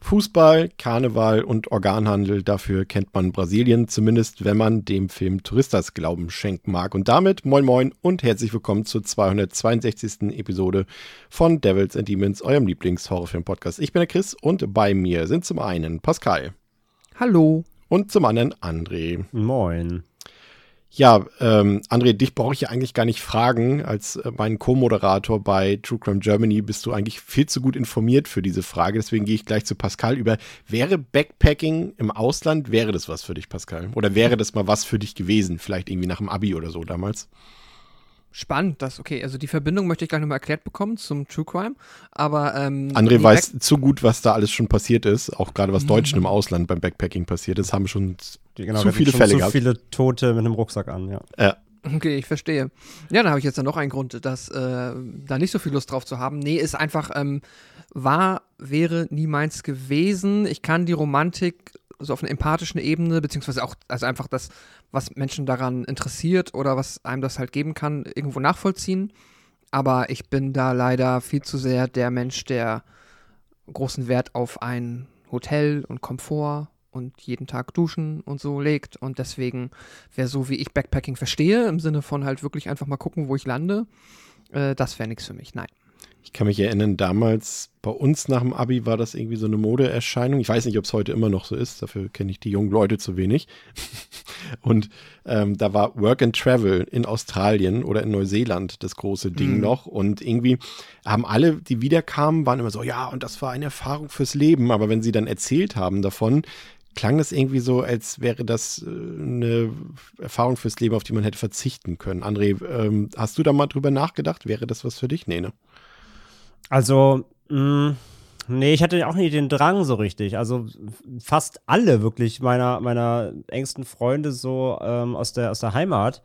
Fußball, Karneval und Organhandel, dafür kennt man Brasilien, zumindest wenn man dem Film Touristas Glauben schenken mag. Und damit moin moin und herzlich willkommen zur 262. Episode von Devils and Demons, eurem Lieblings-Horrorfilm-Podcast. Ich bin der Chris und bei mir sind zum einen Pascal. Hallo. Und zum anderen André. Moin. Ja, ähm, André, dich brauche ich ja eigentlich gar nicht fragen. Als äh, mein Co-Moderator bei True Crime Germany bist du eigentlich viel zu gut informiert für diese Frage. Deswegen gehe ich gleich zu Pascal über. Wäre Backpacking im Ausland, wäre das was für dich, Pascal? Oder wäre das mal was für dich gewesen? Vielleicht irgendwie nach dem Abi oder so damals? Spannend, das okay. Also die Verbindung möchte ich gleich nochmal erklärt bekommen zum True Crime. Aber ähm, André weiß Back zu gut, was da alles schon passiert ist, auch gerade was Deutschen im Ausland beim Backpacking passiert ist, haben schon genau, zu viele Fälle zu gehabt. viele Tote mit einem Rucksack an, ja. Ja. Okay, ich verstehe. Ja, dann habe ich jetzt dann noch einen Grund, dass äh, da nicht so viel Lust drauf zu haben. Nee, ist einfach ähm, war, wäre nie meins gewesen. Ich kann die Romantik so auf einer empathischen Ebene, beziehungsweise auch, also einfach das, was Menschen daran interessiert oder was einem das halt geben kann, irgendwo nachvollziehen. Aber ich bin da leider viel zu sehr der Mensch, der großen Wert auf ein Hotel und Komfort und jeden Tag duschen und so legt. Und deswegen wäre so, wie ich Backpacking verstehe, im Sinne von halt wirklich einfach mal gucken, wo ich lande, äh, das wäre nichts für mich. Nein. Ich kann mich erinnern, damals bei uns nach dem Abi war das irgendwie so eine Modeerscheinung. Ich weiß nicht, ob es heute immer noch so ist. Dafür kenne ich die jungen Leute zu wenig. Und ähm, da war Work and Travel in Australien oder in Neuseeland das große Ding mhm. noch. Und irgendwie haben alle, die wiederkamen, waren immer so, ja, und das war eine Erfahrung fürs Leben. Aber wenn sie dann erzählt haben davon, klang das irgendwie so, als wäre das äh, eine Erfahrung fürs Leben, auf die man hätte verzichten können. André, ähm, hast du da mal drüber nachgedacht? Wäre das was für dich? Nee, ne? Also, mh, mm, nee, ich hatte auch nie den Drang so richtig. Also fast alle wirklich meiner, meiner engsten Freunde so ähm, aus, der, aus der Heimat,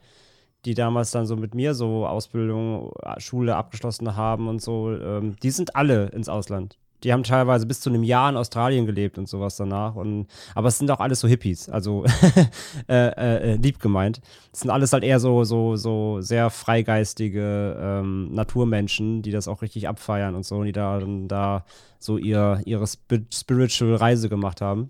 die damals dann so mit mir so Ausbildung, Schule abgeschlossen haben und so, ähm, die sind alle ins Ausland die haben teilweise bis zu einem Jahr in Australien gelebt und sowas danach. Und, aber es sind auch alles so Hippies, also äh, äh, äh, lieb gemeint. Es sind alles halt eher so, so, so sehr freigeistige ähm, Naturmenschen, die das auch richtig abfeiern und so, und die da, da so ihr, ihre Spiritual Reise gemacht haben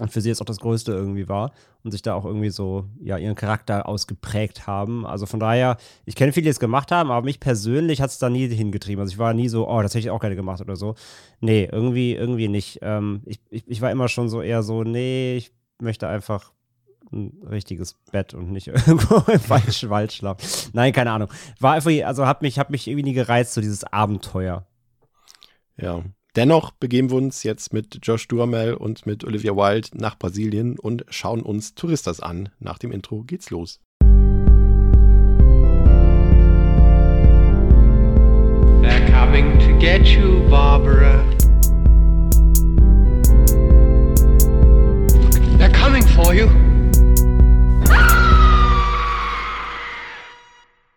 und für sie jetzt auch das Größte irgendwie war und sich da auch irgendwie so, ja, ihren Charakter ausgeprägt haben. Also von daher, ich kenne viele, die es gemacht haben, aber mich persönlich hat es da nie hingetrieben. Also ich war nie so, oh, das hätte ich auch gerne gemacht oder so. Nee, irgendwie, irgendwie nicht. Ähm, ich, ich, ich war immer schon so eher so, nee, ich möchte einfach ein richtiges Bett und nicht irgendwo im falschen Wald schlafen. Nein, keine Ahnung. War einfach, also hat mich, hat mich irgendwie nie gereizt, so dieses Abenteuer. Ja, Dennoch begeben wir uns jetzt mit Josh Duhamel und mit Olivia Wilde nach Brasilien und schauen uns Touristas an. Nach dem Intro geht's los. They're coming to get you, Barbara.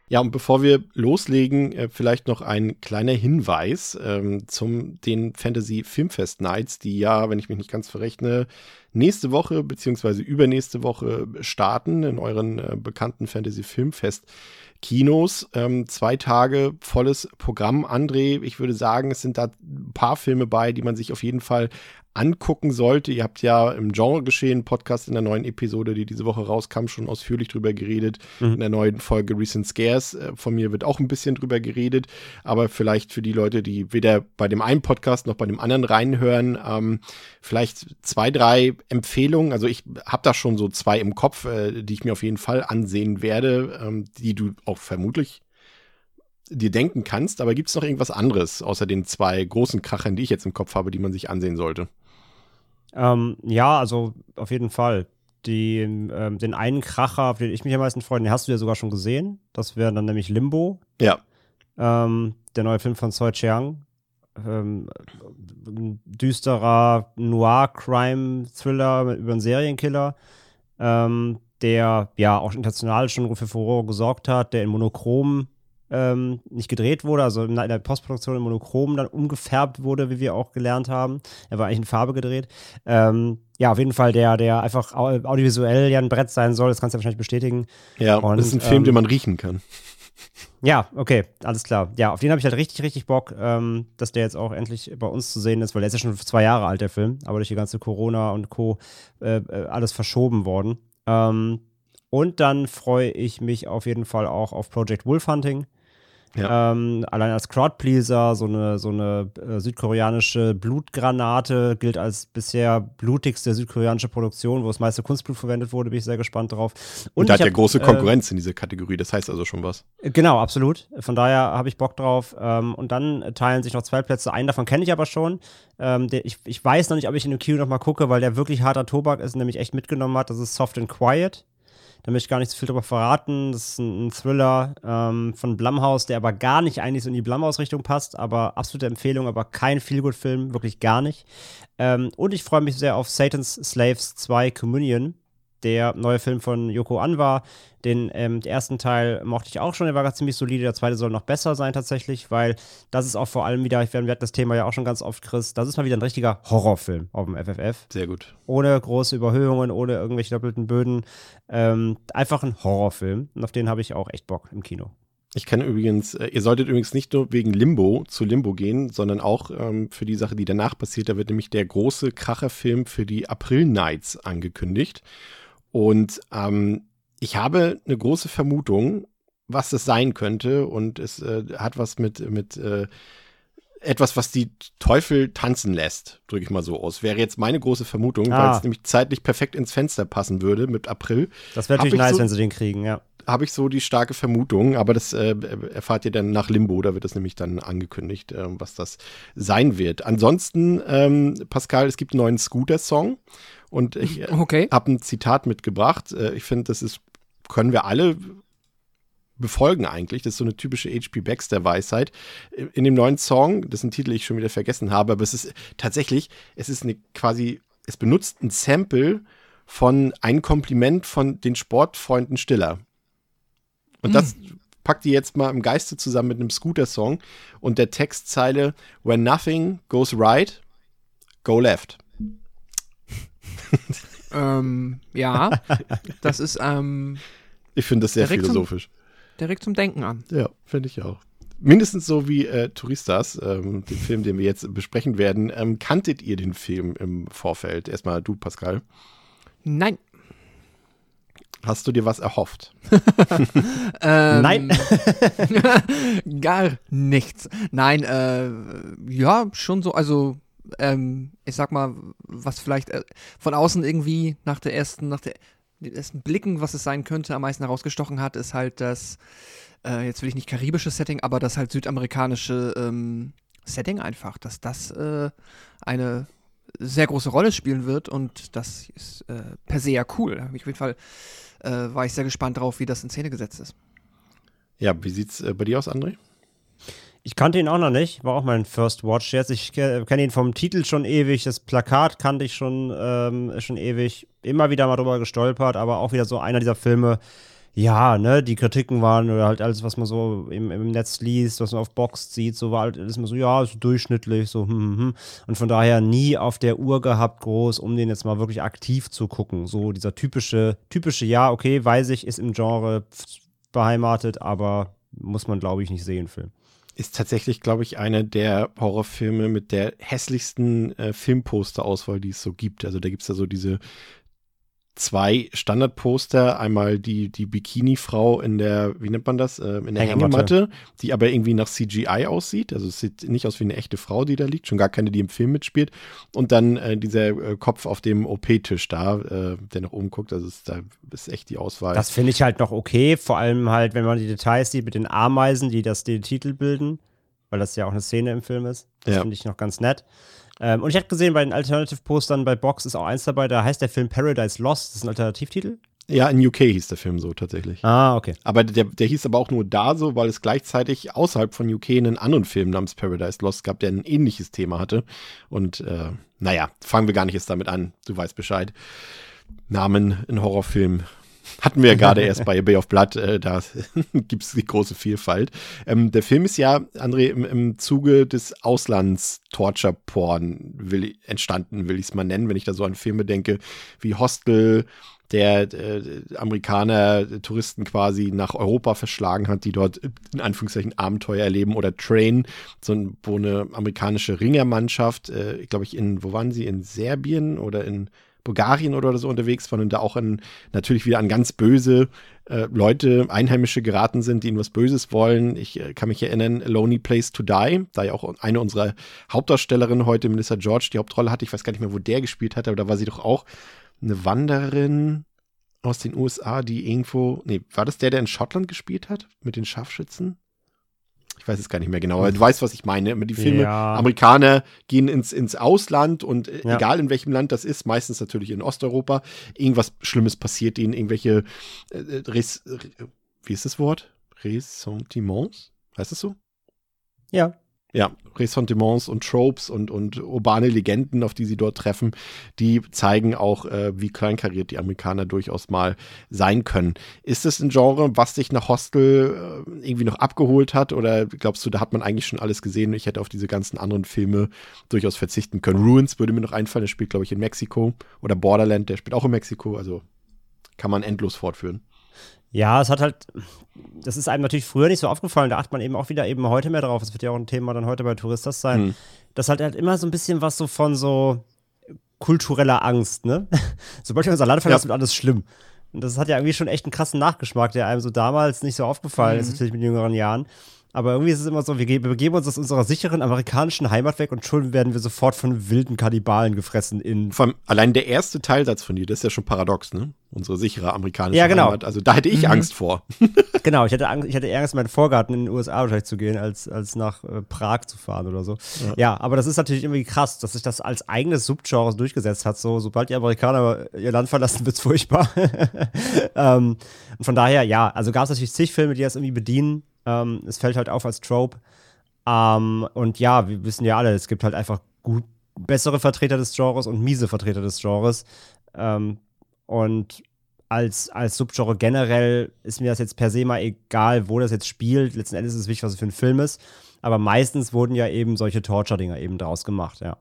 Ja, und bevor wir loslegen, äh, vielleicht noch ein kleiner Hinweis ähm, zum den Fantasy Filmfest Nights, die ja, wenn ich mich nicht ganz verrechne, nächste Woche beziehungsweise übernächste Woche starten in euren äh, bekannten Fantasy Filmfest Kinos. Ähm, zwei Tage volles Programm. André, ich würde sagen, es sind da ein paar Filme bei, die man sich auf jeden Fall angucken sollte. Ihr habt ja im Genre-Geschehen Podcast in der neuen Episode, die diese Woche rauskam, schon ausführlich drüber geredet. Mhm. In der neuen Folge Recent Scares äh, von mir wird auch ein bisschen drüber geredet. Aber vielleicht für die Leute, die weder bei dem einen Podcast noch bei dem anderen reinhören, ähm, vielleicht zwei, drei Empfehlungen. Also ich habe da schon so zwei im Kopf, äh, die ich mir auf jeden Fall ansehen werde, ähm, die du auch vermutlich dir denken kannst, aber gibt es noch irgendwas anderes außer den zwei großen Krachern, die ich jetzt im Kopf habe, die man sich ansehen sollte? Ähm, ja, also auf jeden Fall. Die, ähm, den einen Kracher, auf den ich mich am meisten freue, den hast du ja sogar schon gesehen. Das wäre dann nämlich Limbo. Ja. Ähm, der neue Film von Soi Chiang. Ähm, düsterer Noir-Crime-Thriller über einen Serienkiller. Ähm, der ja auch international schon für Furore gesorgt hat, der in Monochrom ähm, nicht gedreht wurde, also in der Postproduktion in Monochrom dann umgefärbt wurde, wie wir auch gelernt haben. Er war eigentlich in Farbe gedreht. Ähm, ja, auf jeden Fall der, der einfach audiovisuell ja ein Brett sein soll, das kannst du ja wahrscheinlich bestätigen. Ja, und das ist ein Film, ähm, den man riechen kann. Ja, okay, alles klar. Ja, auf den habe ich halt richtig, richtig Bock, ähm, dass der jetzt auch endlich bei uns zu sehen ist, weil der ist ja schon zwei Jahre alt, der Film, aber durch die ganze Corona und Co. Äh, äh alles verschoben worden. Ähm, und dann freue ich mich auf jeden Fall auch auf Project Wolf Hunting. Ja. Ähm, allein als Crowdpleaser, so eine, so eine äh, südkoreanische Blutgranate gilt als bisher blutigste südkoreanische Produktion, wo das meiste Kunstblut verwendet wurde, bin ich sehr gespannt drauf. Und, Und da hat ja große äh, Konkurrenz äh, in dieser Kategorie, das heißt also schon was. Genau, absolut. Von daher habe ich Bock drauf. Ähm, und dann teilen sich noch zwei Plätze. Einen davon kenne ich aber schon. Ähm, der, ich, ich weiß noch nicht, ob ich in dem Kino noch mal gucke, weil der wirklich harter Tobak ist, nämlich echt mitgenommen hat. Das ist Soft and Quiet. Da möchte ich gar nicht so viel drüber verraten. Das ist ein, ein Thriller ähm, von Blumhouse, der aber gar nicht eigentlich so in die Blumhouse-Richtung passt, aber absolute Empfehlung, aber kein Feelgood-Film, wirklich gar nicht. Ähm, und ich freue mich sehr auf Satan's Slaves 2 Communion der neue Film von Yoko Anwar. Den, ähm, den ersten Teil mochte ich auch schon, der war ziemlich solide. Der zweite soll noch besser sein tatsächlich, weil das ist auch vor allem wieder, wir hatten das Thema ja auch schon ganz oft, Chris, das ist mal wieder ein richtiger Horrorfilm auf dem FFF. Sehr gut. Ohne große Überhöhungen, ohne irgendwelche doppelten Böden. Ähm, einfach ein Horrorfilm und auf den habe ich auch echt Bock im Kino. Ich kann übrigens, äh, ihr solltet übrigens nicht nur wegen Limbo zu Limbo gehen, sondern auch ähm, für die Sache, die danach passiert. Da wird nämlich der große Kracherfilm für die April Nights angekündigt. Und ähm, ich habe eine große Vermutung, was das sein könnte. Und es äh, hat was mit, mit äh, etwas, was die Teufel tanzen lässt, drücke ich mal so aus. Wäre jetzt meine große Vermutung, ah. weil es nämlich zeitlich perfekt ins Fenster passen würde mit April. Das wäre natürlich nice, so, wenn sie den kriegen, ja. Habe ich so die starke Vermutung, aber das äh, erfahrt ihr dann nach Limbo, da wird das nämlich dann angekündigt, äh, was das sein wird. Ansonsten, ähm, Pascal, es gibt einen neuen Scooter-Song und ich äh, okay. habe ein Zitat mitgebracht. Äh, ich finde, das ist, können wir alle befolgen eigentlich. Das ist so eine typische H.P. Baxter-Weisheit. In dem neuen Song, dessen Titel ich schon wieder vergessen habe, aber es ist tatsächlich, es ist eine quasi, es benutzt ein Sample von ein Kompliment von den Sportfreunden Stiller. Und mm. das packt die jetzt mal im Geiste zusammen mit einem Scooter-Song und der Textzeile When nothing goes right, go left ähm, ja, das ist. Ähm, ich finde das sehr philosophisch. Zum, direkt zum Denken an. Ja, finde ich auch. Mindestens so wie äh, Touristas, ähm, den Film, den wir jetzt besprechen werden. Ähm, kanntet ihr den Film im Vorfeld? Erstmal du, Pascal. Nein. Hast du dir was erhofft? ähm, Nein. gar nichts. Nein, äh, ja, schon so, also ähm, ich sag mal, was vielleicht äh, von außen irgendwie nach der ersten, nach der den ersten Blicken, was es sein könnte, am meisten herausgestochen hat, ist halt das, äh, jetzt will ich nicht karibisches Setting, aber das halt südamerikanische ähm, Setting einfach, dass das äh, eine sehr große Rolle spielen wird und das ist äh, per se ja cool. Auf jeden Fall äh, war ich sehr gespannt drauf, wie das in Szene gesetzt ist. Ja, wie sieht's äh, bei dir aus, André? Ich kannte ihn auch noch nicht, war auch mein First Watch jetzt. Ich kenne ihn vom Titel schon ewig, das Plakat kannte ich schon, ähm, schon ewig. Immer wieder mal drüber gestolpert, aber auch wieder so einer dieser Filme, ja, ne, die Kritiken waren oder halt alles, was man so im, im Netz liest, was man auf Box sieht, so war halt alles immer so, ja, so durchschnittlich, so, hm, hm, hm. Und von daher nie auf der Uhr gehabt, groß, um den jetzt mal wirklich aktiv zu gucken. So dieser typische, typische, ja, okay, weiß ich, ist im Genre beheimatet, aber muss man, glaube ich, nicht sehen, Film ist tatsächlich, glaube ich, einer der Horrorfilme mit der hässlichsten äh, Filmposterauswahl, die es so gibt. Also da gibt es ja so diese zwei Standardposter. Einmal die, die Bikini-Frau in der, wie nennt man das, äh, in der Hängematte. Hängematte. die aber irgendwie nach CGI aussieht. Also es sieht nicht aus wie eine echte Frau, die da liegt, schon gar keine, die im Film mitspielt. Und dann äh, dieser äh, Kopf auf dem OP-Tisch da, äh, der nach oben guckt. Also ist, da ist echt die Auswahl. Das finde ich halt noch okay, vor allem halt, wenn man die Details sieht mit den Ameisen, die das den Titel bilden, weil das ja auch eine Szene im Film ist. Das ja. finde ich noch ganz nett. Ähm, und ich hatte gesehen, bei den Alternative-Postern bei Box ist auch eins dabei, da heißt der Film Paradise Lost. Das ist ein Alternativtitel. Ja, in UK hieß der Film so tatsächlich. Ah, okay. Aber der, der hieß aber auch nur da so, weil es gleichzeitig außerhalb von UK einen anderen Film namens Paradise Lost gab, der ein ähnliches Thema hatte. Und äh, naja, fangen wir gar nicht jetzt damit an. Du weißt Bescheid. Namen in Horrorfilmen Hatten wir ja gerade erst bei Bay of Blood, äh, da gibt es die große Vielfalt. Ähm, der Film ist ja, André, im, im Zuge des Auslands-Torture-Porn will, entstanden, will ich es mal nennen, wenn ich da so an Filme denke, wie Hostel, der äh, Amerikaner Touristen quasi nach Europa verschlagen hat, die dort in Anführungszeichen Abenteuer erleben oder Train, so, wo eine amerikanische Ringermannschaft, äh, glaube ich, in, wo waren sie, in Serbien oder in Bulgarien oder so unterwegs waren und da auch an, natürlich wieder an ganz böse äh, Leute, Einheimische geraten sind, die ihnen was Böses wollen. Ich äh, kann mich erinnern, Lonely Place to Die, da ja auch eine unserer Hauptdarstellerinnen heute, Melissa George, die Hauptrolle hatte. Ich weiß gar nicht mehr, wo der gespielt hat, aber da war sie doch auch eine Wanderin aus den USA, die irgendwo, nee, war das der, der in Schottland gespielt hat mit den Scharfschützen? Ich weiß es gar nicht mehr genau, aber du weißt, was ich meine. Die Filme, ja. Amerikaner gehen ins, ins Ausland und äh, ja. egal in welchem Land das ist, meistens natürlich in Osteuropa, irgendwas Schlimmes passiert ihnen, irgendwelche, äh, äh Res, wie ist das Wort? Ressentiments? Heißt das so? Ja ja, Ressentiments und Tropes und, und urbane Legenden, auf die sie dort treffen, die zeigen auch, äh, wie kleinkariert die Amerikaner durchaus mal sein können. Ist es ein Genre, was dich nach Hostel äh, irgendwie noch abgeholt hat oder glaubst du, da hat man eigentlich schon alles gesehen? Ich hätte auf diese ganzen anderen Filme durchaus verzichten können. Ruins würde mir noch einfallen, der spielt, glaube ich, in Mexiko oder Borderland, der spielt auch in Mexiko, also kann man endlos fortführen. Ja, es hat halt, das ist einem natürlich früher nicht so aufgefallen, da achtet man eben auch wieder eben heute mehr drauf. Das wird ja auch ein Thema dann heute bei Touristas sein. Hm. Das hat halt immer so ein bisschen was so von so kultureller Angst, ne? Sobald wir unser Land verlassen, ja. wird alles schlimm. Und das hat ja irgendwie schon echt einen krassen Nachgeschmack, der einem so damals nicht so aufgefallen mhm. ist, natürlich mit jüngeren Jahren. Aber irgendwie ist es immer so, wir, begeben uns aus unserer sicheren amerikanischen Heimat weg und schon werden wir sofort von wilden Kannibalen gefressen in. Vor allem allein der erste Teilsatz von dir, das ist ja schon paradox, ne? Unsere sichere amerikanische ja, genau. Heimat. Also da hätte ich mhm. Angst vor. genau, ich hätte Angst, ich hätte eher Angst, in meinen Vorgarten in den USA wahrscheinlich zu gehen, als, als nach äh, Prag zu fahren oder so. Ja. ja. aber das ist natürlich irgendwie krass, dass sich das als eigenes Subgenre durchgesetzt hat. So, sobald die Amerikaner ihr Land verlassen, wird es furchtbar. ähm, und von daher, ja, also gab es natürlich zig Filme, die das irgendwie bedienen ähm, es fällt halt auf als Trope. Ähm, und ja, wir wissen ja alle, es gibt halt einfach gut bessere Vertreter des Genres und miese Vertreter des Genres. Ähm, und als, als Subgenre generell ist mir das jetzt per se mal egal, wo das jetzt spielt. Letzten Endes ist es wichtig, was es für ein Film ist. Aber meistens wurden ja eben solche Torture-Dinger eben draus gemacht, ja.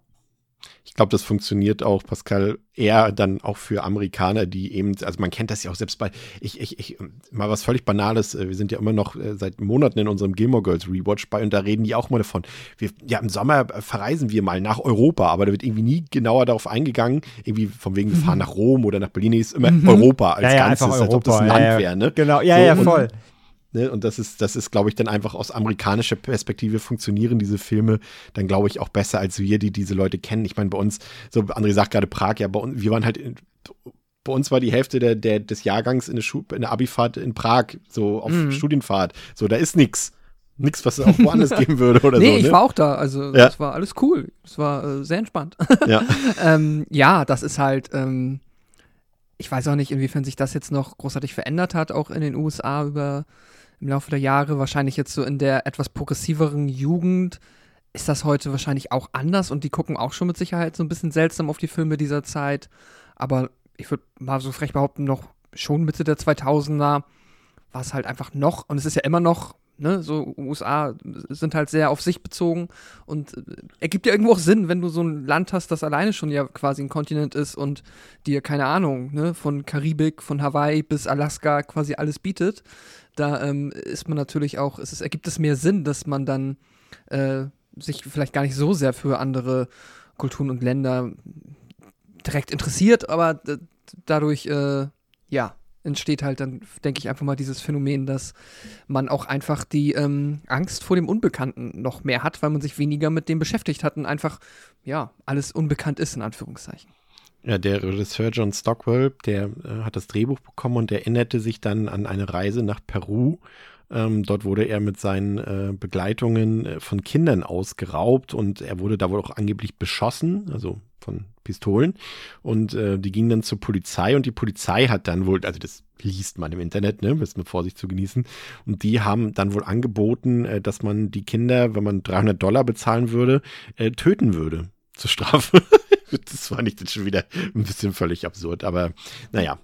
Ich glaube, das funktioniert auch, Pascal, eher dann auch für Amerikaner, die eben, also man kennt das ja auch selbst bei, ich, ich, ich, mal was völlig Banales, äh, wir sind ja immer noch äh, seit Monaten in unserem Gilmore Girls Rewatch bei und da reden die auch mal davon. Wir, ja, im Sommer verreisen wir mal nach Europa, aber da wird irgendwie nie genauer darauf eingegangen, irgendwie von wegen, wir fahren mhm. nach Rom oder nach Berlin, ist immer mhm. Europa als ja, ja, Ganzes, als ob das ein ja, Land wäre, ne? Genau, ja, so, ja, voll. Und, Ne? Und das ist, das ist, glaube ich, dann einfach aus amerikanischer Perspektive funktionieren diese Filme dann, glaube ich, auch besser als wir, die diese Leute kennen. Ich meine, bei uns, so André sagt gerade Prag, ja, bei uns, wir waren halt in, bei uns war die Hälfte der, der, des Jahrgangs in der, Schu in der Abifahrt in Prag, so auf mhm. Studienfahrt. So, da ist nichts. Nichts, was es auch woanders geben würde oder nee, so. Nee, ich ne? war auch da. Also, ja. das war alles cool. Es war äh, sehr entspannt. Ja. ähm, ja, das ist halt, ähm, ich weiß auch nicht, inwiefern sich das jetzt noch großartig verändert hat, auch in den USA über im Laufe der Jahre. Wahrscheinlich jetzt so in der etwas progressiveren Jugend ist das heute wahrscheinlich auch anders und die gucken auch schon mit Sicherheit so ein bisschen seltsam auf die Filme dieser Zeit. Aber ich würde mal so frech behaupten, noch schon Mitte der 2000er war es halt einfach noch, und es ist ja immer noch ne, so USA sind halt sehr auf sich bezogen und äh, ergibt ja irgendwo auch Sinn, wenn du so ein Land hast, das alleine schon ja quasi ein Kontinent ist und dir, keine Ahnung, ne, von Karibik, von Hawaii bis Alaska quasi alles bietet. Da ähm, ist man natürlich auch, es ist, ergibt es mehr Sinn, dass man dann äh, sich vielleicht gar nicht so sehr für andere Kulturen und Länder direkt interessiert, aber dadurch, äh, ja, entsteht halt dann, denke ich, einfach mal dieses Phänomen, dass man auch einfach die ähm, Angst vor dem Unbekannten noch mehr hat, weil man sich weniger mit dem beschäftigt hat und einfach, ja, alles unbekannt ist, in Anführungszeichen. Ja, der Regisseur John Stockwell, der äh, hat das Drehbuch bekommen und erinnerte sich dann an eine Reise nach Peru. Ähm, dort wurde er mit seinen äh, Begleitungen äh, von Kindern ausgeraubt und er wurde da wohl auch angeblich beschossen, also von Pistolen. Und äh, die gingen dann zur Polizei und die Polizei hat dann wohl, also das liest man im Internet, ne, ist mit Vorsicht zu genießen. Und die haben dann wohl angeboten, äh, dass man die Kinder, wenn man 300 Dollar bezahlen würde, äh, töten würde zur Strafe. das war nicht schon wieder ein bisschen völlig absurd, aber naja,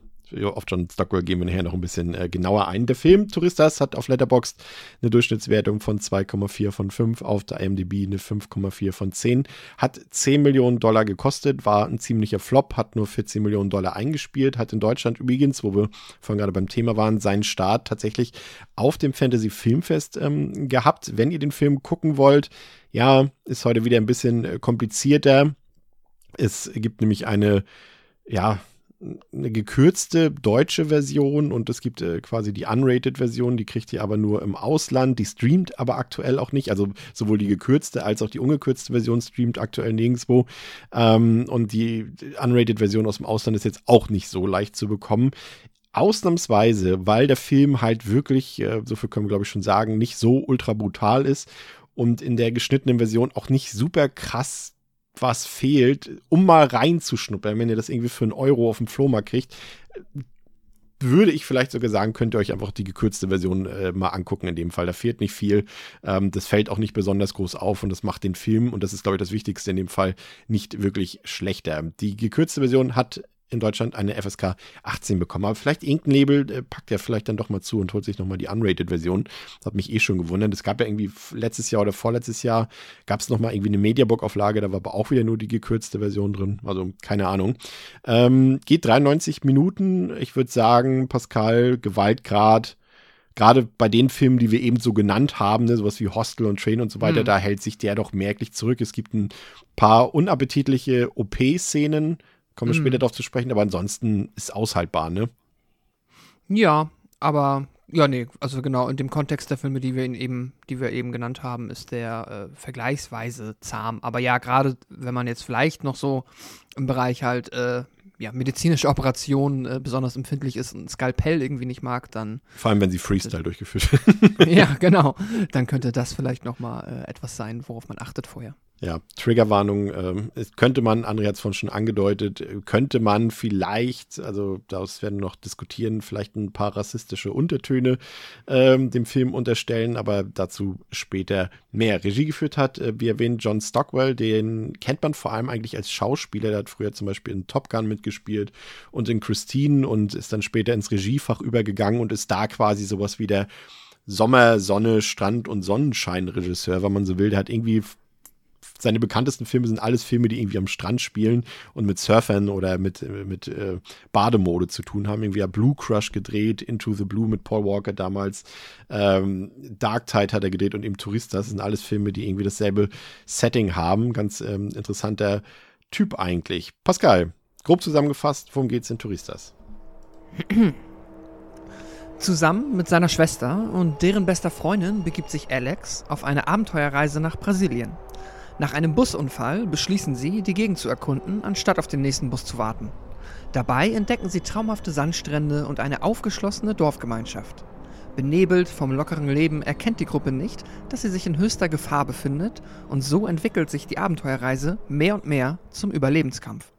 auf John Stockwell gehen wir nachher noch ein bisschen äh, genauer ein. Der Film Touristas hat auf Letterboxd eine Durchschnittswertung von 2,4 von 5, auf der IMDb eine 5,4 von 10. Hat 10 Millionen Dollar gekostet, war ein ziemlicher Flop, hat nur 14 Millionen Dollar eingespielt, hat in Deutschland übrigens, wo wir vorhin gerade beim Thema waren, seinen Start tatsächlich auf dem Fantasy Filmfest ähm, gehabt. Wenn ihr den Film gucken wollt, ja, ist heute wieder ein bisschen äh, komplizierter. Es gibt nämlich eine, ja, eine gekürzte deutsche Version und es gibt äh, quasi die unrated-Version, die kriegt ihr aber nur im Ausland, die streamt aber aktuell auch nicht, also sowohl die gekürzte als auch die ungekürzte Version streamt aktuell nirgendwo ähm, und die unrated-Version aus dem Ausland ist jetzt auch nicht so leicht zu bekommen. Ausnahmsweise, weil der Film halt wirklich, äh, so viel können wir glaube ich schon sagen, nicht so ultra brutal ist und in der geschnittenen Version auch nicht super krass was fehlt, um mal reinzuschnuppern, wenn ihr das irgendwie für einen Euro auf dem Flohmarkt kriegt, würde ich vielleicht sogar sagen, könnt ihr euch einfach die gekürzte Version äh, mal angucken in dem Fall. Da fehlt nicht viel. Ähm, das fällt auch nicht besonders groß auf und das macht den Film, und das ist, glaube ich, das Wichtigste in dem Fall, nicht wirklich schlechter. Die gekürzte Version hat in Deutschland eine FSK 18 bekommen. Aber vielleicht irgendein Label äh, packt ja vielleicht dann doch mal zu und holt sich nochmal die Unrated-Version. Hat mich eh schon gewundert. Es gab ja irgendwie letztes Jahr oder vorletztes Jahr gab es nochmal irgendwie eine Mediabook-Auflage, da war aber auch wieder nur die gekürzte Version drin. Also keine Ahnung. Ähm, geht 93 Minuten. Ich würde sagen, Pascal, Gewaltgrad, gerade bei den Filmen, die wir eben so genannt haben, ne, sowas wie Hostel und Train und so weiter, mhm. da hält sich der doch merklich zurück. Es gibt ein paar unappetitliche OP-Szenen, Kommen wir mhm. später darauf zu sprechen, aber ansonsten ist aushaltbar, ne? Ja, aber ja, nee, also genau, in dem Kontext der Filme, die wir eben, die wir eben genannt haben, ist der äh, vergleichsweise zahm. Aber ja, gerade wenn man jetzt vielleicht noch so im Bereich halt äh, ja, medizinische Operationen äh, besonders empfindlich ist und Skalpell irgendwie nicht mag, dann. Vor allem, wenn sie Freestyle durchgeführt werden. ja, genau. Dann könnte das vielleicht nochmal äh, etwas sein, worauf man achtet vorher. Ja, Triggerwarnung ähm, könnte man, André hat es vorhin schon angedeutet, könnte man vielleicht, also daraus werden wir noch diskutieren, vielleicht ein paar rassistische Untertöne ähm, dem Film unterstellen, aber dazu später mehr. Regie geführt hat, äh, wie erwähnt, John Stockwell, den kennt man vor allem eigentlich als Schauspieler, der hat früher zum Beispiel in Top Gun mitgespielt und in Christine und ist dann später ins Regiefach übergegangen und ist da quasi sowas wie der Sommer, Sonne, Strand und Sonnenschein-Regisseur, wenn man so will. Der hat irgendwie seine bekanntesten Filme sind alles Filme, die irgendwie am Strand spielen und mit Surfern oder mit, mit äh, Bademode zu tun haben. Irgendwie hat Blue Crush gedreht, Into the Blue mit Paul Walker damals. Ähm, Dark Tide hat er gedreht und eben Touristas. Das sind alles Filme, die irgendwie dasselbe Setting haben. Ganz ähm, interessanter Typ eigentlich. Pascal, grob zusammengefasst, worum geht es in Touristas? Zusammen mit seiner Schwester und deren bester Freundin begibt sich Alex auf eine Abenteuerreise nach Brasilien. Nach einem Busunfall beschließen sie, die Gegend zu erkunden, anstatt auf den nächsten Bus zu warten. Dabei entdecken sie traumhafte Sandstrände und eine aufgeschlossene Dorfgemeinschaft. Benebelt vom lockeren Leben erkennt die Gruppe nicht, dass sie sich in höchster Gefahr befindet und so entwickelt sich die Abenteuerreise mehr und mehr zum Überlebenskampf.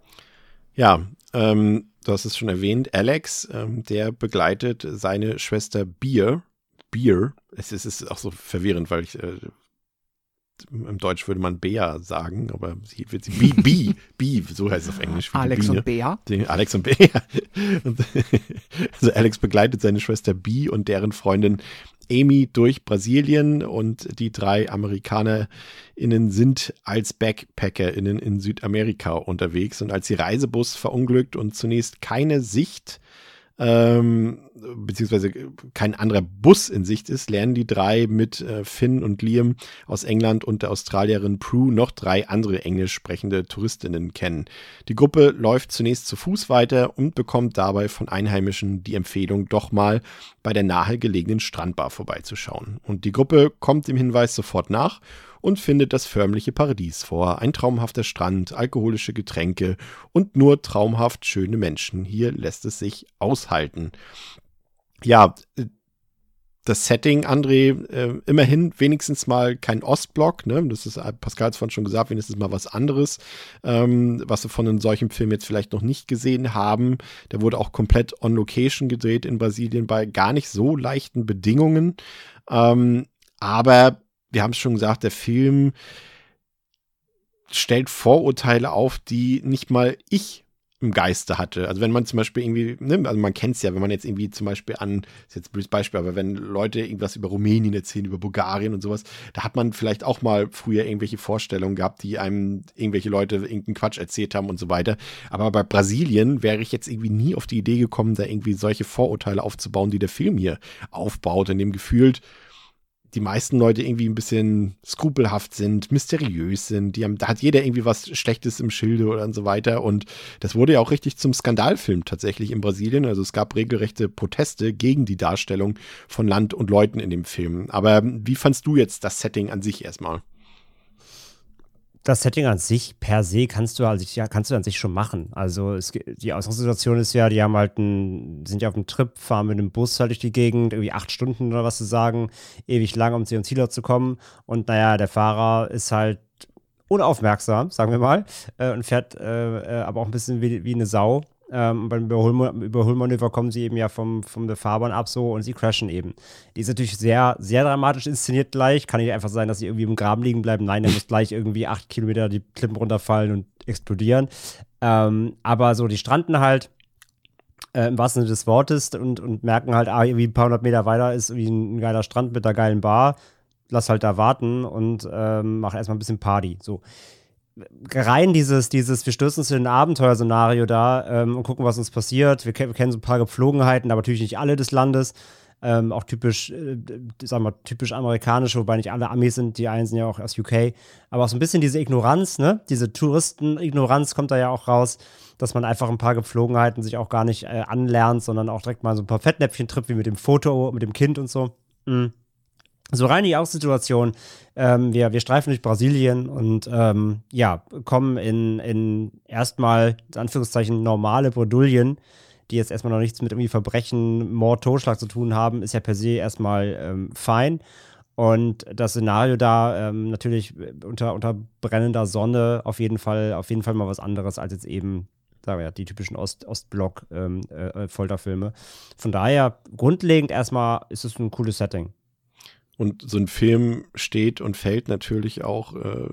Ja, ähm, du hast es schon erwähnt, Alex, ähm, der begleitet seine Schwester Beer. Beer, es ist, es ist auch so verwirrend, weil ich äh, im Deutsch würde man Bea sagen, aber sie wird sie B, B, B, so heißt es auf Englisch. Alex und Bea. Alex und Bea. also Alex begleitet seine Schwester B und deren Freundin Amy durch Brasilien und die drei AmerikanerInnen sind als BackpackerInnen in Südamerika unterwegs und als die Reisebus verunglückt und zunächst keine Sicht ähm, beziehungsweise kein anderer Bus in Sicht ist, lernen die drei mit äh, Finn und Liam aus England und der Australierin Prue noch drei andere englisch sprechende Touristinnen kennen. Die Gruppe läuft zunächst zu Fuß weiter und bekommt dabei von Einheimischen die Empfehlung, doch mal bei der nahegelegenen Strandbar vorbeizuschauen. Und die Gruppe kommt dem Hinweis sofort nach und findet das förmliche Paradies vor. Ein traumhafter Strand, alkoholische Getränke und nur traumhaft schöne Menschen. Hier lässt es sich aushalten. Ja, das Setting, André, äh, immerhin wenigstens mal kein Ostblock, ne? Das ist äh, Pascal vorhin schon gesagt, wenigstens mal was anderes, ähm, was wir von einem solchen Film jetzt vielleicht noch nicht gesehen haben. Der wurde auch komplett on Location gedreht in Brasilien bei gar nicht so leichten Bedingungen. Ähm, aber wir haben es schon gesagt, der Film stellt Vorurteile auf, die nicht mal ich im Geiste hatte. Also wenn man zum Beispiel irgendwie, ne, also man kennt es ja, wenn man jetzt irgendwie zum Beispiel an, ist jetzt ein blödes Beispiel, aber wenn Leute irgendwas über Rumänien erzählen, über Bulgarien und sowas, da hat man vielleicht auch mal früher irgendwelche Vorstellungen gehabt, die einem irgendwelche Leute irgendeinen Quatsch erzählt haben und so weiter. Aber bei Brasilien wäre ich jetzt irgendwie nie auf die Idee gekommen, da irgendwie solche Vorurteile aufzubauen, die der Film hier aufbaut, in dem gefühlt die meisten Leute irgendwie ein bisschen skrupelhaft sind, mysteriös sind. Die haben, da hat jeder irgendwie was Schlechtes im Schilde oder und so weiter. Und das wurde ja auch richtig zum Skandalfilm tatsächlich in Brasilien. Also es gab regelrechte Proteste gegen die Darstellung von Land und Leuten in dem Film. Aber wie fandst du jetzt das Setting an sich erstmal? Das Setting an sich per se kannst du also ja, kannst du an sich schon machen. Also es, die Ausgangssituation ist ja, die haben halt ein, sind ja auf einem Trip, fahren mit einem Bus halt durch die Gegend, irgendwie acht Stunden oder was zu sagen, ewig lang, um zu ihrem Ziel zu kommen. Und naja, der Fahrer ist halt unaufmerksam, sagen wir mal, äh, und fährt äh, äh aber auch ein bisschen wie, wie eine Sau ähm, beim Überholmanöver, kommen sie eben ja vom, vom der Fahrbahn ab so und sie crashen eben. Die ist natürlich sehr, sehr dramatisch inszeniert gleich. Kann nicht einfach sein, dass sie irgendwie im Graben liegen bleiben. Nein, der muss gleich irgendwie acht Kilometer die Klippen runterfallen und explodieren. Ähm, aber so, die stranden halt äh, im wahrsten Sinne des Wortes und, und merken halt, ah, irgendwie ein paar hundert Meter weiter ist irgendwie ein geiler Strand mit einer geilen Bar. Lass halt da warten und ähm, mach erstmal ein bisschen Party. So rein dieses, dieses, wir stürzen uns in ein Abenteuerszenario da ähm, und gucken, was uns passiert. Wir, wir, kennen so ein paar Gepflogenheiten, aber natürlich nicht alle des Landes. Ähm, auch typisch, äh, sagen wir, typisch amerikanische, wobei nicht alle Amis sind, die einen sind ja auch aus UK. Aber auch so ein bisschen diese Ignoranz, ne? Diese Touristen-Ignoranz kommt da ja auch raus, dass man einfach ein paar Gepflogenheiten sich auch gar nicht äh, anlernt, sondern auch direkt mal so ein paar Fettnäpfchen-Trip wie mit dem Foto, mit dem Kind und so. Mhm. So rein die Aussituation. Ähm, wir, wir streifen durch Brasilien und ähm, ja, kommen in, in erstmal, in Anführungszeichen, normale Bredouillen, die jetzt erstmal noch nichts mit irgendwie Verbrechen, Mord, Totschlag zu tun haben, ist ja per se erstmal ähm, fein. Und das Szenario da ähm, natürlich unter, unter brennender Sonne auf jeden Fall, auf jeden Fall mal was anderes als jetzt eben sagen wir ja, die typischen Ost Ostblock-Folterfilme. Ähm, äh, Von daher, grundlegend erstmal ist es ein cooles Setting. Und so ein Film steht und fällt natürlich auch äh,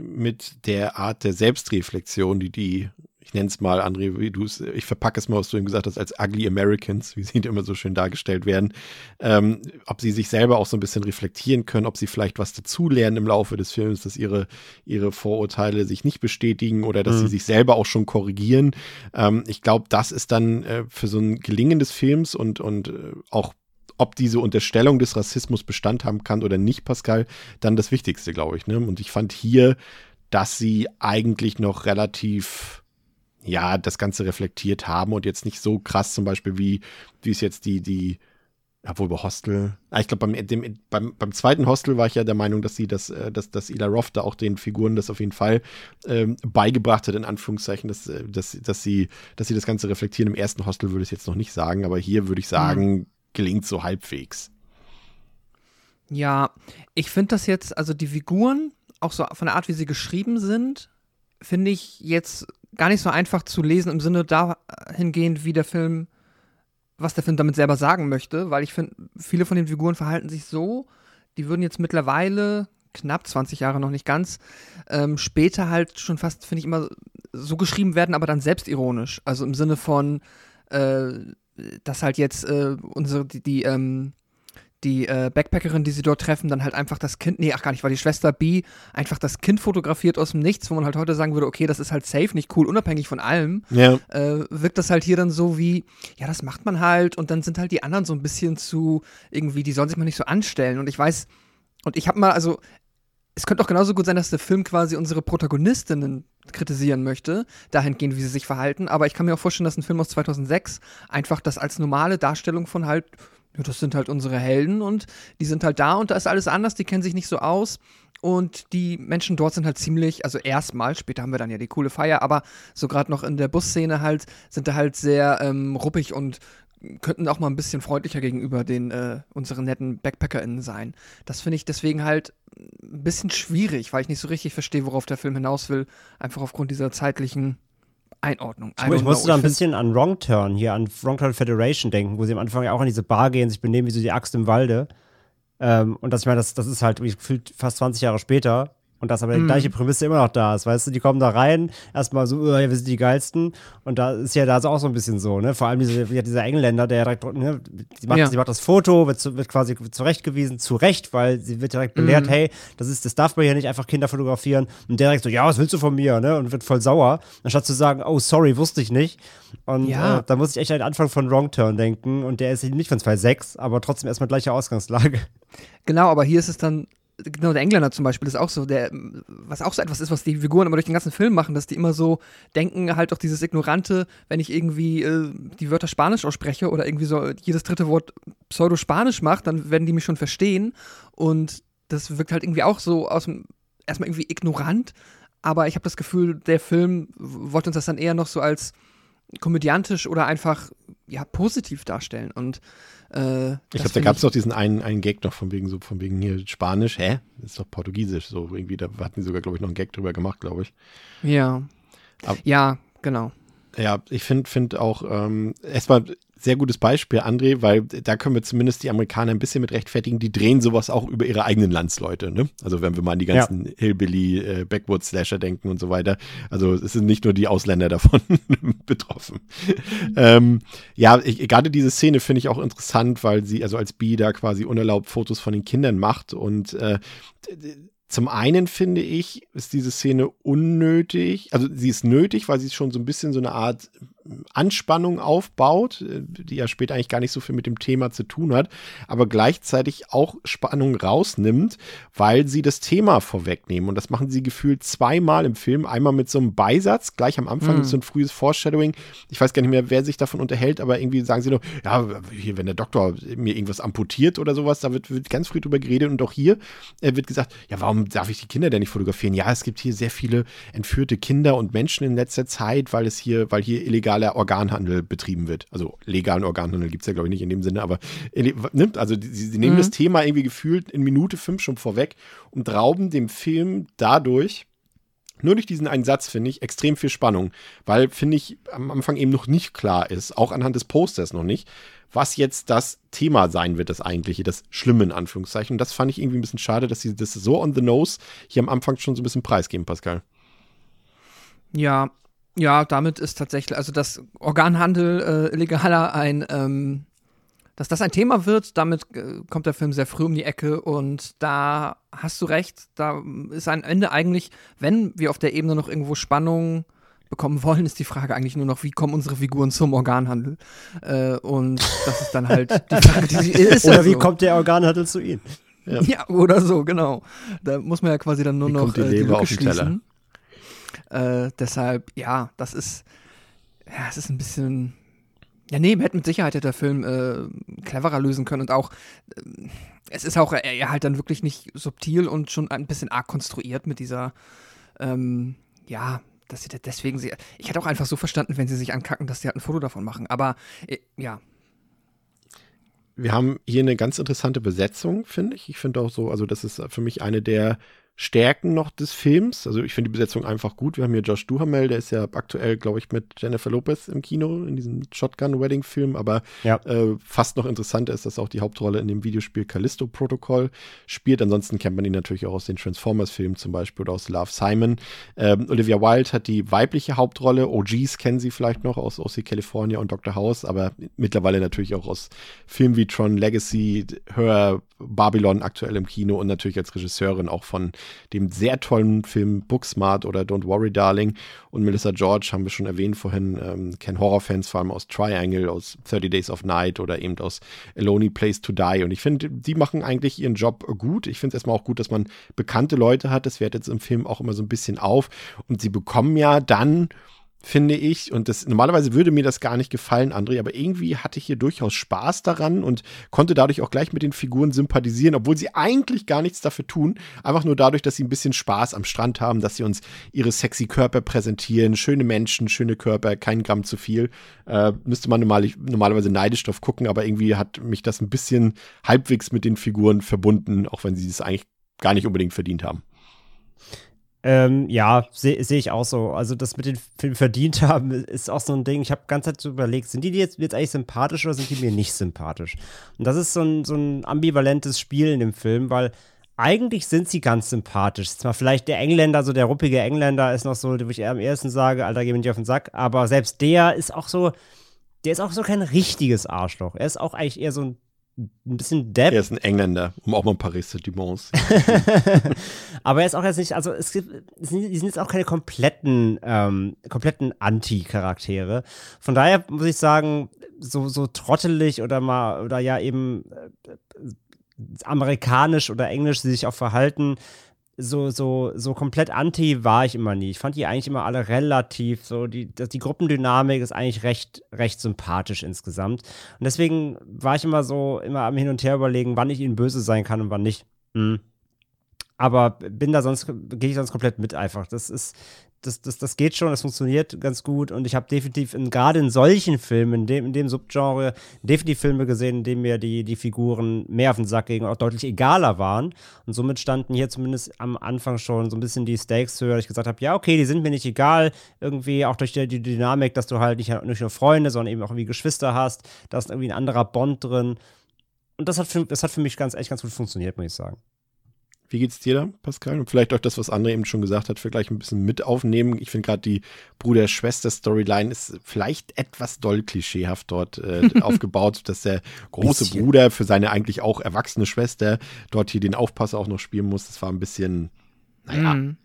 mit der Art der Selbstreflexion, die die, ich nenne es mal, André, wie du es, ich verpacke es mal, was du eben gesagt hast, als Ugly Americans, wie sie immer so schön dargestellt werden, ähm, ob sie sich selber auch so ein bisschen reflektieren können, ob sie vielleicht was dazulernen im Laufe des Films, dass ihre, ihre Vorurteile sich nicht bestätigen oder dass mhm. sie sich selber auch schon korrigieren. Ähm, ich glaube, das ist dann äh, für so ein Gelingen des Films und, und äh, auch ob diese Unterstellung des Rassismus Bestand haben kann oder nicht, Pascal, dann das Wichtigste, glaube ich. Ne? Und ich fand hier, dass sie eigentlich noch relativ, ja, das Ganze reflektiert haben und jetzt nicht so krass zum Beispiel wie, wie es jetzt die, die, obwohl bei Hostel, ah, ich glaube, beim, beim, beim zweiten Hostel war ich ja der Meinung, dass sie das, äh, dass, dass Ila Roth da auch den Figuren das auf jeden Fall ähm, beigebracht hat, in Anführungszeichen, dass, äh, dass, dass, sie, dass sie das Ganze reflektieren. Im ersten Hostel würde ich es jetzt noch nicht sagen, aber hier würde ich sagen, mhm gelingt so halbwegs. Ja, ich finde das jetzt, also die Figuren, auch so von der Art, wie sie geschrieben sind, finde ich jetzt gar nicht so einfach zu lesen im Sinne dahingehend, wie der Film, was der Film damit selber sagen möchte, weil ich finde, viele von den Figuren verhalten sich so, die würden jetzt mittlerweile knapp 20 Jahre noch nicht ganz, ähm, später halt schon fast, finde ich, immer so geschrieben werden, aber dann selbstironisch. Also im Sinne von, äh, dass halt jetzt äh, unsere, die, die, ähm, die äh, Backpackerin, die sie dort treffen, dann halt einfach das Kind, nee, ach gar nicht, war die Schwester B, einfach das Kind fotografiert aus dem Nichts, wo man halt heute sagen würde, okay, das ist halt safe, nicht cool, unabhängig von allem, ja. äh, wirkt das halt hier dann so wie, ja, das macht man halt und dann sind halt die anderen so ein bisschen zu, irgendwie, die sollen sich mal nicht so anstellen und ich weiß, und ich habe mal, also es könnte auch genauso gut sein, dass der Film quasi unsere Protagonistinnen kritisieren möchte, dahingehend, wie sie sich verhalten. Aber ich kann mir auch vorstellen, dass ein Film aus 2006 einfach das als normale Darstellung von halt, ja, das sind halt unsere Helden und die sind halt da und da ist alles anders, die kennen sich nicht so aus. Und die Menschen dort sind halt ziemlich, also erstmal, später haben wir dann ja die coole Feier, aber so gerade noch in der Busszene halt, sind da halt sehr ähm, ruppig und könnten auch mal ein bisschen freundlicher gegenüber den äh, unseren netten BackpackerInnen sein. Das finde ich deswegen halt ein bisschen schwierig, weil ich nicht so richtig verstehe, worauf der Film hinaus will. Einfach aufgrund dieser zeitlichen Einordnung. Ich, ich musste da ein bisschen an Wrong Turn, hier an Wrong Turn Federation denken, wo sie am Anfang ja auch in diese Bar gehen, sich benehmen wie so die Axt im Walde. Ähm, und das, ich meine, das, das ist halt gefühlt fast 20 Jahre später. Und dass aber die gleiche Prämisse immer noch da ist, weißt du, die kommen da rein, erstmal so, oh, ja, wir sind die geilsten. Und da ist ja da ist auch so ein bisschen so, ne? Vor allem diese, dieser Engländer, der direkt, ne, sie macht, Ja. sie macht das Foto, wird, zu, wird quasi zurechtgewiesen, zu Recht, weil sie wird direkt belehrt, hey, das ist, das darf man hier nicht einfach Kinder fotografieren. Und der direkt so, ja, was willst du von mir, ne? Und wird voll sauer, anstatt zu sagen, oh, sorry, wusste ich nicht. Und Ja. äh, da muss ich echt an den Anfang von Wrong Turn denken. Und der ist nicht von 2.6, aber trotzdem erstmal gleiche Ausgangslage. Genau, aber hier ist es dann, genau, der Engländer zum Beispiel ist auch so, der, was auch so etwas ist, was die Figuren immer durch den ganzen Film machen, dass die immer so denken, halt doch dieses Ignorante, wenn ich irgendwie äh, die Wörter Spanisch ausspreche oder irgendwie so jedes dritte Wort Pseudo-Spanisch mache, dann werden die mich schon verstehen. Und das wirkt halt irgendwie auch so aus dem, erstmal irgendwie ignorant, aber ich habe das Gefühl, der Film wollte uns das dann eher noch so als komödiantisch oder einfach ja positiv darstellen und äh, Ich glaube, da gab es doch diesen einen, einen Gag noch von wegen so, von wegen hier Spanisch, hä? Das ist doch Portugiesisch, so irgendwie, da hatten die sogar, glaube ich, noch einen Gag drüber gemacht, glaube ich. Ja. Ab- ja, genau. Ja, ich finde find auch ähm, erstmal sehr gutes Beispiel, André, weil da können wir zumindest die Amerikaner ein bisschen mit rechtfertigen, die drehen sowas auch über ihre eigenen Landsleute, ne? Also wenn wir mal an die Ja. ganzen Hillbilly, äh, Backwoods-Slasher denken und so weiter. Also es sind nicht nur die Ausländer davon betroffen. ähm, ja, ich, gerade diese Szene finde ich auch interessant, weil sie, also als Bee da quasi unerlaubt Fotos von den Kindern macht und äh, zum einen finde ich, ist diese Szene unnötig. Also sie ist nötig, weil sie schon so ein bisschen so eine Art Anspannung aufbaut, äh, die ja später eigentlich gar nicht so viel mit dem Thema zu tun hat, aber gleichzeitig auch Spannung rausnimmt, weil sie das Thema vorwegnehmen. Und das machen sie gefühlt zweimal im Film. Einmal mit so einem Beisatz, gleich am Anfang, Mhm. so ein frühes Foreshadowing. Ich weiß gar nicht mehr, wer sich davon unterhält, aber irgendwie sagen sie nur, ja, hier, wenn der Doktor mir irgendwas amputiert oder sowas, da wird, wird ganz früh drüber geredet. Und auch hier äh, wird gesagt, ja, warum darf ich die Kinder denn nicht fotografieren? Ja, es gibt hier sehr viele entführte Kinder und Menschen in letzter Zeit, weil es hier, weil hier illegaler Organhandel betrieben wird. Also legalen Organhandel gibt es ja, glaube ich, nicht in dem Sinne, aber nimmt, also sie, sie nehmen Mhm. das Thema irgendwie gefühlt in Minute fünf schon vorweg und rauben dem Film dadurch nur durch diesen einen Satz, finde ich, extrem viel Spannung, weil, finde ich, am Anfang eben noch nicht klar ist, auch anhand des Posters noch nicht, was jetzt das Thema sein wird, das eigentliche, das Schlimme in Anführungszeichen. Und das fand ich irgendwie ein bisschen schade, dass sie das so on the nose hier am Anfang schon so ein bisschen preisgeben, Pascal. Ja, ja, damit ist tatsächlich, also dass Organhandel äh, illegaler ein, ähm, dass das ein Thema wird, damit äh, kommt der Film sehr früh um die Ecke und da hast du recht, da ist ein Ende eigentlich, wenn wir auf der Ebene noch irgendwo Spannung bekommen wollen, ist die Frage eigentlich nur noch, wie kommen unsere Figuren zum Organhandel? Äh, und das ist dann halt die Frage, die sie ist. Oder ja wie so. kommt der Organhandel zu ihnen? Ja, oder so, genau. Da muss man ja quasi dann nur Wie noch kommt die äh, die Leber Lücke auf den Teller? schließen. Äh, deshalb, ja, das ist, ja, es ist ein bisschen, ja, nee, hätte mit Sicherheit hätte der Film äh, cleverer lösen können und auch, äh, es ist auch ja, halt dann wirklich nicht subtil und schon ein bisschen arg konstruiert mit dieser, ähm, ja, dass sie da deswegen, sie, ich hätte auch einfach so verstanden, wenn sie sich ankacken, dass sie halt ein Foto davon machen, aber, äh, ja, Wir haben hier eine ganz interessante Besetzung, finde ich. Ich finde auch so, also das ist für mich eine der Stärken noch des Films. Also ich finde die Besetzung einfach gut. Wir haben hier Josh Duhamel, der ist ja aktuell, glaube ich, mit Jennifer Lopez im Kino in diesem Shotgun-Wedding-Film. Aber Ja. äh, fast noch interessanter ist, dass auch die Hauptrolle in dem Videospiel Callisto Protocol spielt. Ansonsten kennt man ihn natürlich auch aus den Transformers-Filmen zum Beispiel oder aus Love Simon. Ähm, Olivia Wilde hat die weibliche Hauptrolle. OGs kennen sie vielleicht noch aus OC California und Dr. House, aber mittlerweile natürlich auch aus Filmen wie Tron Legacy, Her, Babylon aktuell im Kino und natürlich als Regisseurin auch von dem sehr tollen Film Booksmart oder Don't Worry Darling. Und Melissa George haben wir schon erwähnt vorhin, ähm, kennen Horrorfans vor allem aus Triangle, aus 30 Days of Night oder eben aus Alone Place to Die. Und ich finde, die machen eigentlich ihren Job gut. Ich finde es erstmal auch gut, dass man bekannte Leute hat. Das wertet jetzt im Film auch immer so ein bisschen auf. Und sie bekommen ja dann finde ich, und das normalerweise würde mir das gar nicht gefallen, André, aber irgendwie hatte ich hier durchaus Spaß daran und konnte dadurch auch gleich mit den Figuren sympathisieren, obwohl sie eigentlich gar nichts dafür tun. Einfach nur dadurch, dass sie ein bisschen Spaß am Strand haben, dass sie uns ihre sexy Körper präsentieren, schöne Menschen, schöne Körper, kein Gramm zu viel. Äh, müsste man normal, normalerweise neidisch drauf gucken, aber irgendwie hat mich das ein bisschen halbwegs mit den Figuren verbunden, auch wenn sie es eigentlich gar nicht unbedingt verdient haben. Ähm, ja, sehe seh ich auch so. Also das mit den Film verdient haben, ist auch so ein Ding. Ich habe ganz Zeit so überlegt, sind die jetzt, jetzt eigentlich sympathisch oder sind die mir nicht sympathisch? Und das ist so ein, so ein ambivalentes Spiel in dem Film, weil eigentlich sind sie ganz sympathisch. Zwar vielleicht der Engländer, so der ruppige Engländer ist noch so, wo ich eher am ersten sage, Alter, geh mir nicht auf den Sack, aber selbst der ist auch so, der ist auch so kein richtiges Arschloch. Er ist auch eigentlich eher so ein, ein bisschen Depp. Er ist ein Engländer, um auch mal ein paar Ressentiments. aber er ist auch jetzt nicht, also es gibt, es sind, die sind jetzt auch keine kompletten, ähm, kompletten Anti-Charaktere. Von daher muss ich sagen, so, so trottelig oder mal, oder ja eben äh, amerikanisch oder englisch sie sich auch verhalten, so, so, so komplett anti war ich immer nie. Ich fand die eigentlich immer alle relativ so, die, die Gruppendynamik ist eigentlich recht, recht sympathisch insgesamt. Und deswegen war ich immer so, immer am Hin und Her überlegen, wann ich ihnen böse sein kann und wann nicht. Hm. Aber bin da sonst, gehe ich sonst komplett mit einfach. Das ist, das, das, das geht schon, das funktioniert ganz gut. Und ich habe definitiv gerade in solchen Filmen, in dem, in dem Subgenre, definitiv Filme gesehen, in denen mir die, die Figuren mehr auf den Sack gingen auch deutlich egaler waren. Und somit standen hier zumindest am Anfang schon so ein bisschen die Stakes höher, dass ich gesagt habe, ja, okay, die sind mir nicht egal, irgendwie auch durch die, die Dynamik, dass du halt nicht, nicht nur Freunde, sondern eben auch irgendwie Geschwister hast, da ist irgendwie ein anderer Bond drin. Und das hat für, das hat für mich ganz, echt ganz gut funktioniert, muss ich sagen. Wie geht's dir da, Pascal? Und vielleicht auch das, was André eben schon gesagt hat, vielleicht ein bisschen mit aufnehmen. Ich finde gerade die Bruder-Schwester-Storyline ist vielleicht etwas doll klischeehaft dort äh, aufgebaut, dass der große bisschen. Bruder für seine eigentlich auch erwachsene Schwester dort hier den Aufpasser auch noch spielen muss. Das war ein bisschen, naja. Mm.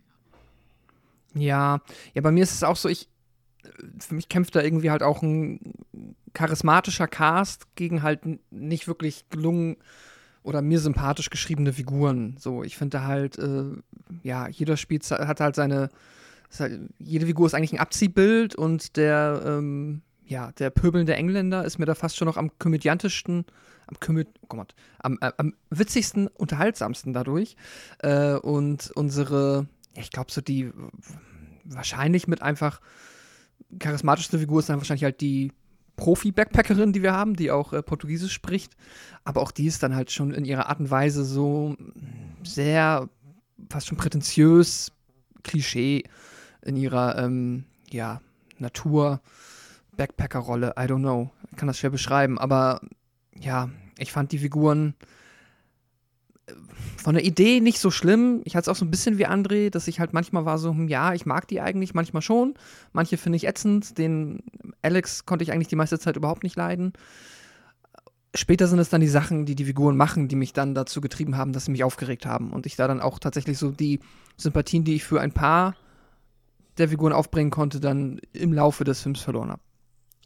Ja, ja, bei mir ist es auch so, ich, für mich kämpft da irgendwie halt auch ein charismatischer Cast gegen halt nicht wirklich gelungen oder mir sympathisch geschriebene Figuren. So, ich finde halt, äh, ja, jeder Spiel hat halt seine, halt, jede Figur ist eigentlich ein Abziehbild und der, ähm, ja, der pöbelnde Engländer ist mir da fast schon noch am komödiantischsten, am, Komö oh Gott, am, äh, am witzigsten, unterhaltsamsten dadurch. Äh, und unsere, ich glaube so die wahrscheinlich mit einfach charismatischste Figur ist dann wahrscheinlich halt die Profi-Backpackerin, die wir haben, die auch äh, Portugiesisch spricht. Aber auch die ist dann halt schon in ihrer Art und Weise so sehr, fast schon prätentiös, Klischee in ihrer, ähm, ja, Natur, Backpacker-Rolle. I don't know. Ich kann das schwer beschreiben. Aber ja, ich fand die Figuren von der Idee nicht so schlimm. Ich hatte es auch so ein bisschen wie André, dass ich halt manchmal war so, hm, ja, ich mag die eigentlich, manchmal schon. Manche finde ich ätzend. Den Alex konnte ich eigentlich die meiste Zeit überhaupt nicht leiden. Später sind es dann die Sachen, die die Figuren machen, die mich dann dazu getrieben haben, dass sie mich aufgeregt haben. Und ich da dann auch tatsächlich so die Sympathien, die ich für ein paar der Figuren aufbringen konnte, dann im Laufe des Films verloren habe.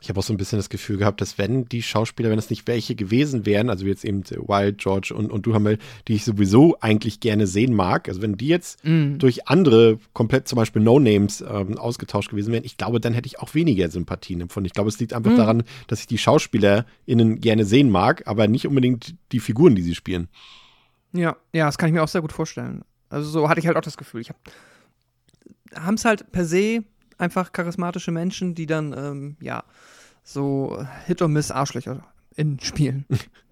Ich habe auch so ein bisschen das Gefühl gehabt, dass wenn die Schauspieler, wenn es nicht welche gewesen wären, also jetzt eben Wild, George und, und Duhamel, die ich sowieso eigentlich gerne sehen mag, also wenn die jetzt mm. durch andere komplett zum Beispiel No-Names ähm, ausgetauscht gewesen wären, ich glaube, dann hätte ich auch weniger Sympathien empfunden. Ich glaube, es liegt einfach mm. daran, dass ich die SchauspielerInnen gerne sehen mag, aber nicht unbedingt die Figuren, die sie spielen. Ja, ja, das kann ich mir auch sehr gut vorstellen. Also so hatte ich halt auch das Gefühl. Ich habe haben es halt per se einfach charismatische Menschen, die dann, ähm, ja, so Hit- und Miss-Arschlöcher in Spielen.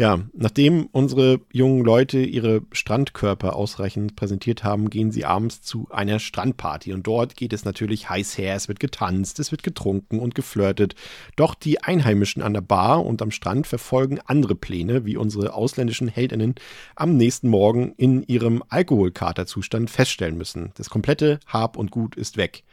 Ja, nachdem unsere jungen Leute ihre Strandkörper ausreichend präsentiert haben, gehen sie abends zu einer Strandparty. Und dort geht es natürlich heiß her, es wird getanzt, es wird getrunken und geflirtet. Doch die Einheimischen an der Bar und am Strand verfolgen andere Pläne, wie unsere ausländischen Heldinnen am nächsten Morgen in ihrem Alkoholkaterzustand feststellen müssen. Das komplette Hab und Gut ist weg.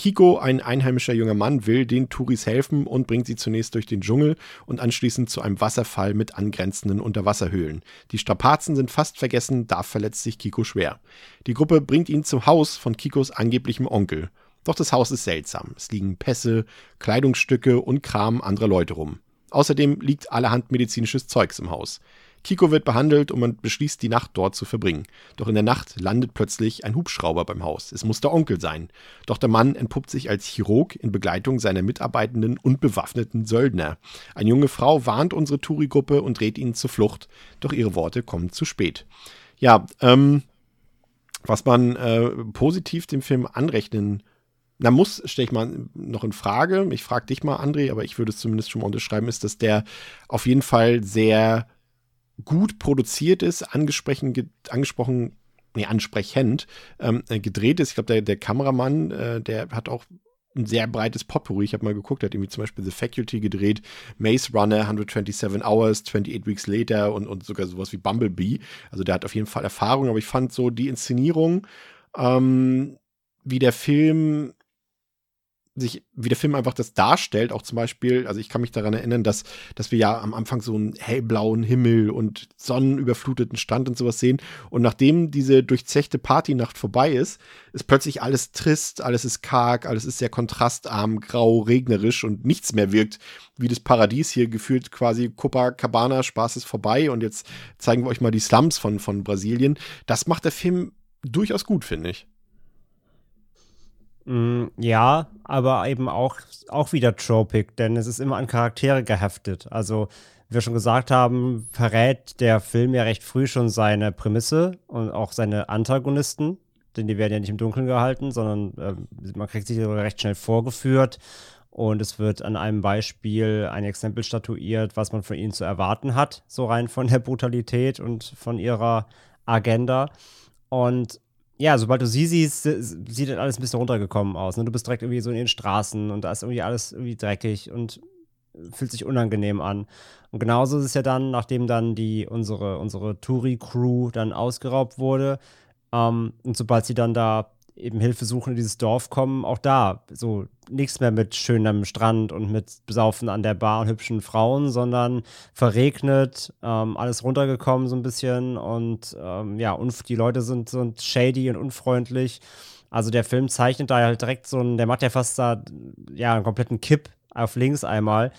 Kiko, ein einheimischer junger Mann, will den Touris helfen und bringt sie zunächst durch den Dschungel und anschließend zu einem Wasserfall mit angrenzenden Unterwasserhöhlen. Die Strapazen sind fast vergessen, da verletzt sich Kiko schwer. Die Gruppe bringt ihn zum Haus von Kikos angeblichem Onkel. Doch das Haus ist seltsam. Es liegen Pässe, Kleidungsstücke und Kram anderer Leute rum. Außerdem liegt allerhand medizinisches Zeugs im Haus. Kiko wird behandelt und man beschließt, die Nacht dort zu verbringen. Doch in der Nacht landet plötzlich ein Hubschrauber beim Haus. Es muss der Onkel sein. Doch der Mann entpuppt sich als Chirurg in Begleitung seiner mitarbeitenden und bewaffneten Söldner. Eine junge Frau warnt unsere Touri-Gruppe und dreht ihnen zur Flucht. Doch ihre Worte kommen zu spät. Ja, ähm, was man äh, positiv dem Film anrechnen na muss, stelle ich mal noch in Frage. Ich frage dich mal, André, aber ich würde es zumindest schon mal unterschreiben, ist, dass der auf jeden Fall sehr gut produziert ist, angesprochen, angesprochen nee, ansprechend ähm, äh, gedreht ist. Ich glaube, der, der Kameramann, äh, der hat auch ein sehr breites Potpourri. Ich habe mal geguckt, er hat irgendwie zum Beispiel The Faculty gedreht, Maze Runner, 127 Hours, 28 Weeks Later und, und sogar sowas wie Bumblebee. Also der hat auf jeden Fall Erfahrung, aber ich fand so die Inszenierung, ähm, wie der Film sich, wie der Film einfach das darstellt, auch zum Beispiel, also ich kann mich daran erinnern, dass, dass wir ja am Anfang so einen hellblauen Himmel und sonnenüberfluteten Strand und sowas sehen. Und nachdem diese durchzechte Partynacht vorbei ist, ist plötzlich alles trist, alles ist karg, alles ist sehr kontrastarm, grau, regnerisch und nichts mehr wirkt wie das Paradies hier gefühlt quasi Copacabana, Spaß ist vorbei und jetzt zeigen wir euch mal die Slums von, von Brasilien. Das macht der Film durchaus gut, finde ich. Mm, ja, aber eben auch, auch wieder tropic, denn es ist immer an Charaktere geheftet. Also, wie wir schon gesagt haben, verrät der Film ja recht früh schon seine Prämisse und auch seine Antagonisten, denn die werden ja nicht im Dunkeln gehalten, sondern äh, man kriegt sich recht schnell vorgeführt und es wird an einem Beispiel ein Exempel statuiert, was man von ihnen zu erwarten hat, so rein von der Brutalität und von ihrer Agenda. Und ja, sobald du sie siehst, sieht das alles ein bisschen runtergekommen aus. Ne? Du bist direkt irgendwie so in den Straßen und da ist irgendwie alles irgendwie dreckig und fühlt sich unangenehm an. Und genauso ist es ja dann, nachdem dann die, unsere, unsere Touri-Crew dann ausgeraubt wurde, ähm, und sobald sie dann da eben Hilfe suchen in dieses Dorf kommen, auch da so nichts mehr mit schönem Strand und mit Besaufen an der Bar und hübschen Frauen, sondern verregnet, ähm, alles runtergekommen so ein bisschen und ähm, ja, und die Leute sind, so shady und unfreundlich. Also der Film zeichnet da halt direkt so ein, der macht ja fast da ja einen kompletten Kipp auf links einmal.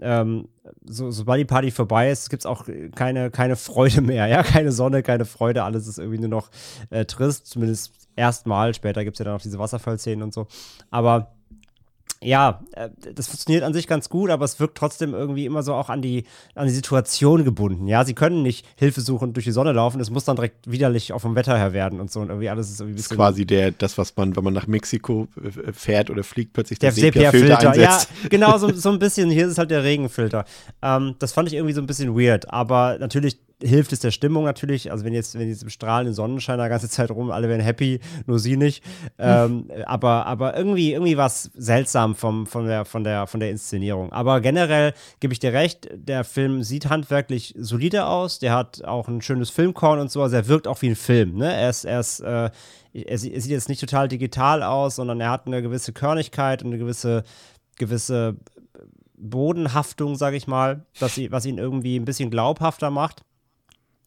Ähm, so, sobald die Party vorbei ist, gibt es auch keine, keine Freude mehr, ja, keine Sonne, keine Freude, alles ist irgendwie nur noch äh, trist, zumindest erstmal. Später gibt es ja dann noch diese Wasserfallszenen und so. Aber ja, äh, das funktioniert an sich ganz gut, aber es wirkt trotzdem irgendwie immer so auch an die, an die Situation gebunden. Ja, sie können nicht Hilfe suchen durch die Sonne laufen, es muss dann direkt widerlich auch vom Wetter her werden und so und irgendwie alles ist irgendwie ein bisschen. Das ist quasi der, das, was man, wenn man nach Mexiko äh, fährt oder fliegt, plötzlich der Sepia-Filter Ja, genau, so, so ein bisschen. Hier ist es halt der Regenfilter. Ähm, das fand ich irgendwie so ein bisschen weird, aber natürlich hilft es der Stimmung natürlich. Also wenn jetzt, wenn jetzt im strahlenden Sonnenschein die ganze Zeit rum, alle werden happy, nur sie nicht. Ähm, aber, aber irgendwie, irgendwie war es seltsam vom, von, der, von, der, von der Inszenierung. Aber generell gebe ich dir recht, der Film sieht handwerklich solide aus. Der hat auch ein schönes Filmkorn und so. Also er wirkt auch wie ein Film. Ne? Er ist, er ist äh, er sieht jetzt nicht total digital aus, sondern er hat eine gewisse Körnigkeit und eine gewisse, gewisse Bodenhaftung, sage ich mal, dass sie, was ihn irgendwie ein bisschen glaubhafter macht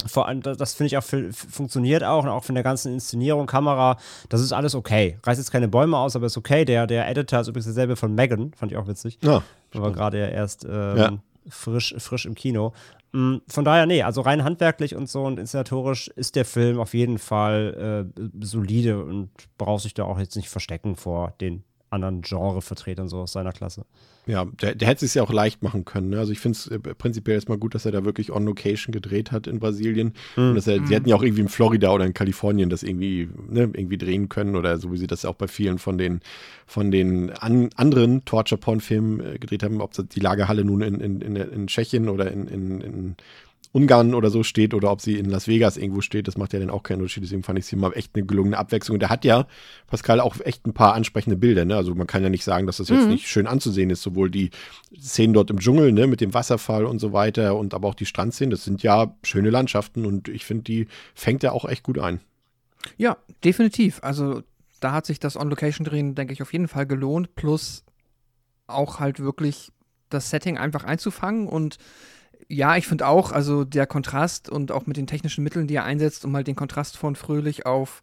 vor allem, das finde ich auch funktioniert auch und auch von der ganzen Inszenierung, Kamera, das ist alles okay. Reißt jetzt keine Bäume aus, aber ist okay. Der, der Editor ist übrigens derselbe von Megan, fand ich auch witzig. Ja. War gerade erst ähm, ja. frisch, frisch im Kino. Mm, von daher, nee, also rein handwerklich und so und inszenatorisch ist der Film auf jeden Fall äh, solide und braucht sich da auch jetzt nicht verstecken vor den anderen Genrevertretern so aus seiner Klasse. Ja, der, der hätte es ja auch leicht machen können. Ne? Also ich finde es äh, prinzipiell erstmal gut, dass er da wirklich on Location gedreht hat in Brasilien. Mhm. Und dass er, sie hätten ja auch irgendwie in Florida oder in Kalifornien das irgendwie, ne, irgendwie drehen können oder so wie sie das auch bei vielen von den, von den an, anderen Torture-Porn-Filmen äh, gedreht haben, ob die Lagerhalle nun in, in, in, in Tschechien oder in, in, in Ungarn oder so steht oder ob sie in Las Vegas irgendwo steht, das macht ja dann auch keinen Unterschied. Deswegen fand ich sie mal echt eine gelungene Abwechslung. Und der hat ja, Pascal, auch echt ein paar ansprechende Bilder. Ne? Also man kann ja nicht sagen, dass das jetzt mhm. nicht schön anzusehen ist. Sowohl die Szenen dort im Dschungel ne, mit dem Wasserfall und so weiter und aber auch die Strandszenen. Das sind ja schöne Landschaften und ich finde, die fängt er auch echt gut ein. Ja, definitiv. Also da hat sich das On-Location-Drehen, denke ich, auf jeden Fall gelohnt. Plus auch halt wirklich das Setting einfach einzufangen und ja, ich finde auch, also der Kontrast und auch mit den technischen Mitteln, die er einsetzt, um halt den Kontrast von fröhlich auf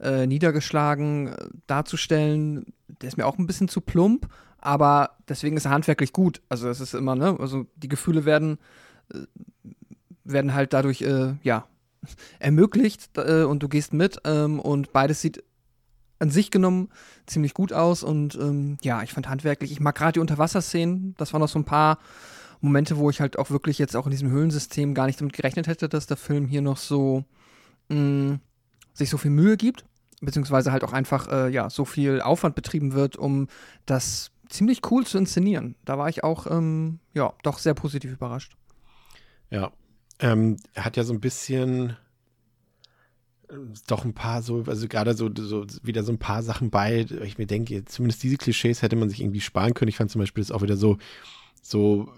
äh, niedergeschlagen äh, darzustellen, der ist mir auch ein bisschen zu plump, aber deswegen ist er handwerklich gut. Also es ist immer, ne, also die Gefühle werden, äh, werden halt dadurch, äh, ja, ermöglicht äh, und du gehst mit ähm, und beides sieht an sich genommen ziemlich gut aus und ähm, ja, ich fand handwerklich, ich mag gerade die Unterwasserszenen, das waren noch so ein paar Momente, wo ich halt auch wirklich jetzt auch in diesem Höhlensystem gar nicht damit gerechnet hätte, dass der Film hier noch so mh, mm, sich so viel Mühe gibt, beziehungsweise halt auch einfach äh, ja so viel Aufwand betrieben wird, um das ziemlich cool zu inszenieren. Da war ich auch ähm, ja doch sehr positiv überrascht. Ja, ähm, hat ja so ein bisschen doch ein paar so, also gerade so, so wieder so ein paar Sachen bei, ich mir denke, zumindest diese Klischees hätte man sich irgendwie sparen können. Ich fand zum Beispiel das auch wieder so, so,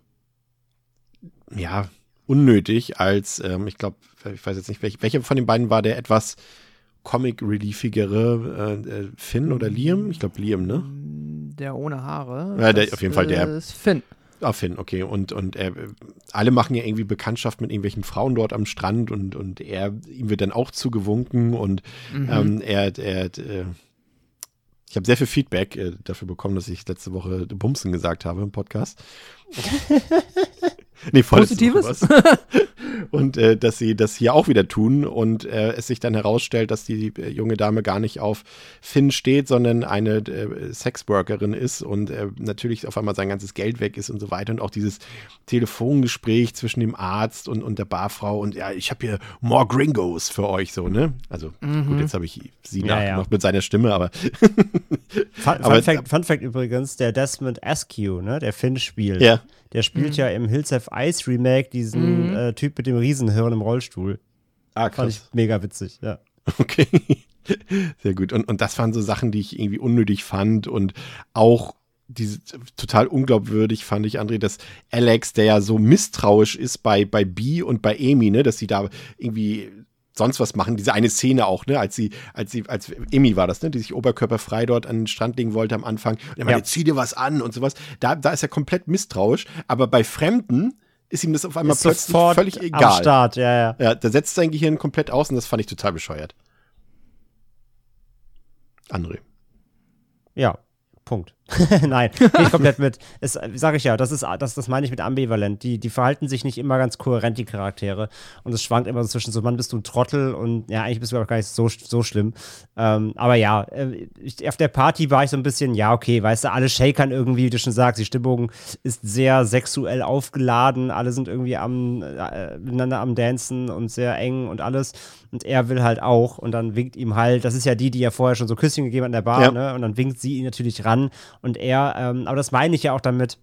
ja, unnötig, als, ähm, ich glaube, ich weiß jetzt nicht, welcher welche von den beiden war der etwas comic-reliefigere äh, äh, Finn oder Liam? Ich glaube Liam, ne? Der ohne Haare. Ja, der, auf jeden Fall der. ist Finn. Ah, Finn, okay. Und, und er, alle machen ja irgendwie Bekanntschaft mit irgendwelchen Frauen dort am Strand und, und er, ihm wird dann auch zugewunken und Mhm. ähm, er, er, äh, ich habe sehr viel Feedback äh, dafür bekommen, dass ich letzte Woche Bumsen gesagt habe im Podcast. nee, Positives? Und äh, dass sie das hier auch wieder tun und äh, es sich dann herausstellt, dass die äh, junge Dame gar nicht auf Finn steht, sondern eine äh, Sexworkerin ist und äh, natürlich auf einmal sein ganzes Geld weg ist und so weiter. Und auch dieses Telefongespräch zwischen dem Arzt und, und der Barfrau und ja, ich habe hier more Gringos für euch so, ne? Also gut, jetzt habe ich sie Ja, nachgemacht mit seiner Stimme, aber Fun, Aber- Fun, Fact, Fun Fact übrigens, der Desmond Askew, ne, der Finn spielt, ja. der spielt ja im Hills Have Ice Remake diesen äh, Typ mit dem Riesenhirn im Rollstuhl. Ah, Fand ich mega witzig, ja. Okay. Sehr gut. Und, und das waren so Sachen, die ich irgendwie unnötig fand und auch diese total unglaubwürdig fand ich, André, dass Alex, der ja so misstrauisch ist bei, bei B und bei Amy, ne, dass sie da irgendwie sonst was machen. Diese eine Szene auch, ne, als sie, als sie, als Amy war das, ne, die sich oberkörperfrei dort an den Strand legen wollte am Anfang. Und er meinte, Ja. zieh dir was an und sowas. Da, da ist er komplett misstrauisch. Aber bei Fremden ist ihm das auf einmal Ist plötzlich völlig am egal. Start, ja, ja. Ja, da setzt sein Gehirn komplett aus und das fand ich total bescheuert. André. Ja, Punkt. Nein, ich komplett mit. Es sage ich ja, das ist das, das meine ich mit ambivalent. Die, die verhalten sich nicht immer ganz kohärent, die Charaktere. Und es schwankt immer so zwischen so, Mann, bist du ein Trottel und ja, eigentlich bist du aber gar nicht so, so schlimm. Ähm, aber ja, äh, ich, auf der Party war ich so ein bisschen, ja, okay, weißt du, alle shakern irgendwie, wie du schon sagst, die Stimmung ist sehr sexuell aufgeladen, alle sind irgendwie am, äh, miteinander am Dancen und sehr eng und alles. Und er will halt auch und dann winkt ihm halt, das ist ja die, die ja vorher schon so Küsschen gegeben hat in der Bar, Ja. ne? Und dann winkt sie ihn natürlich ran und er, ähm, aber das meine ich ja auch damit.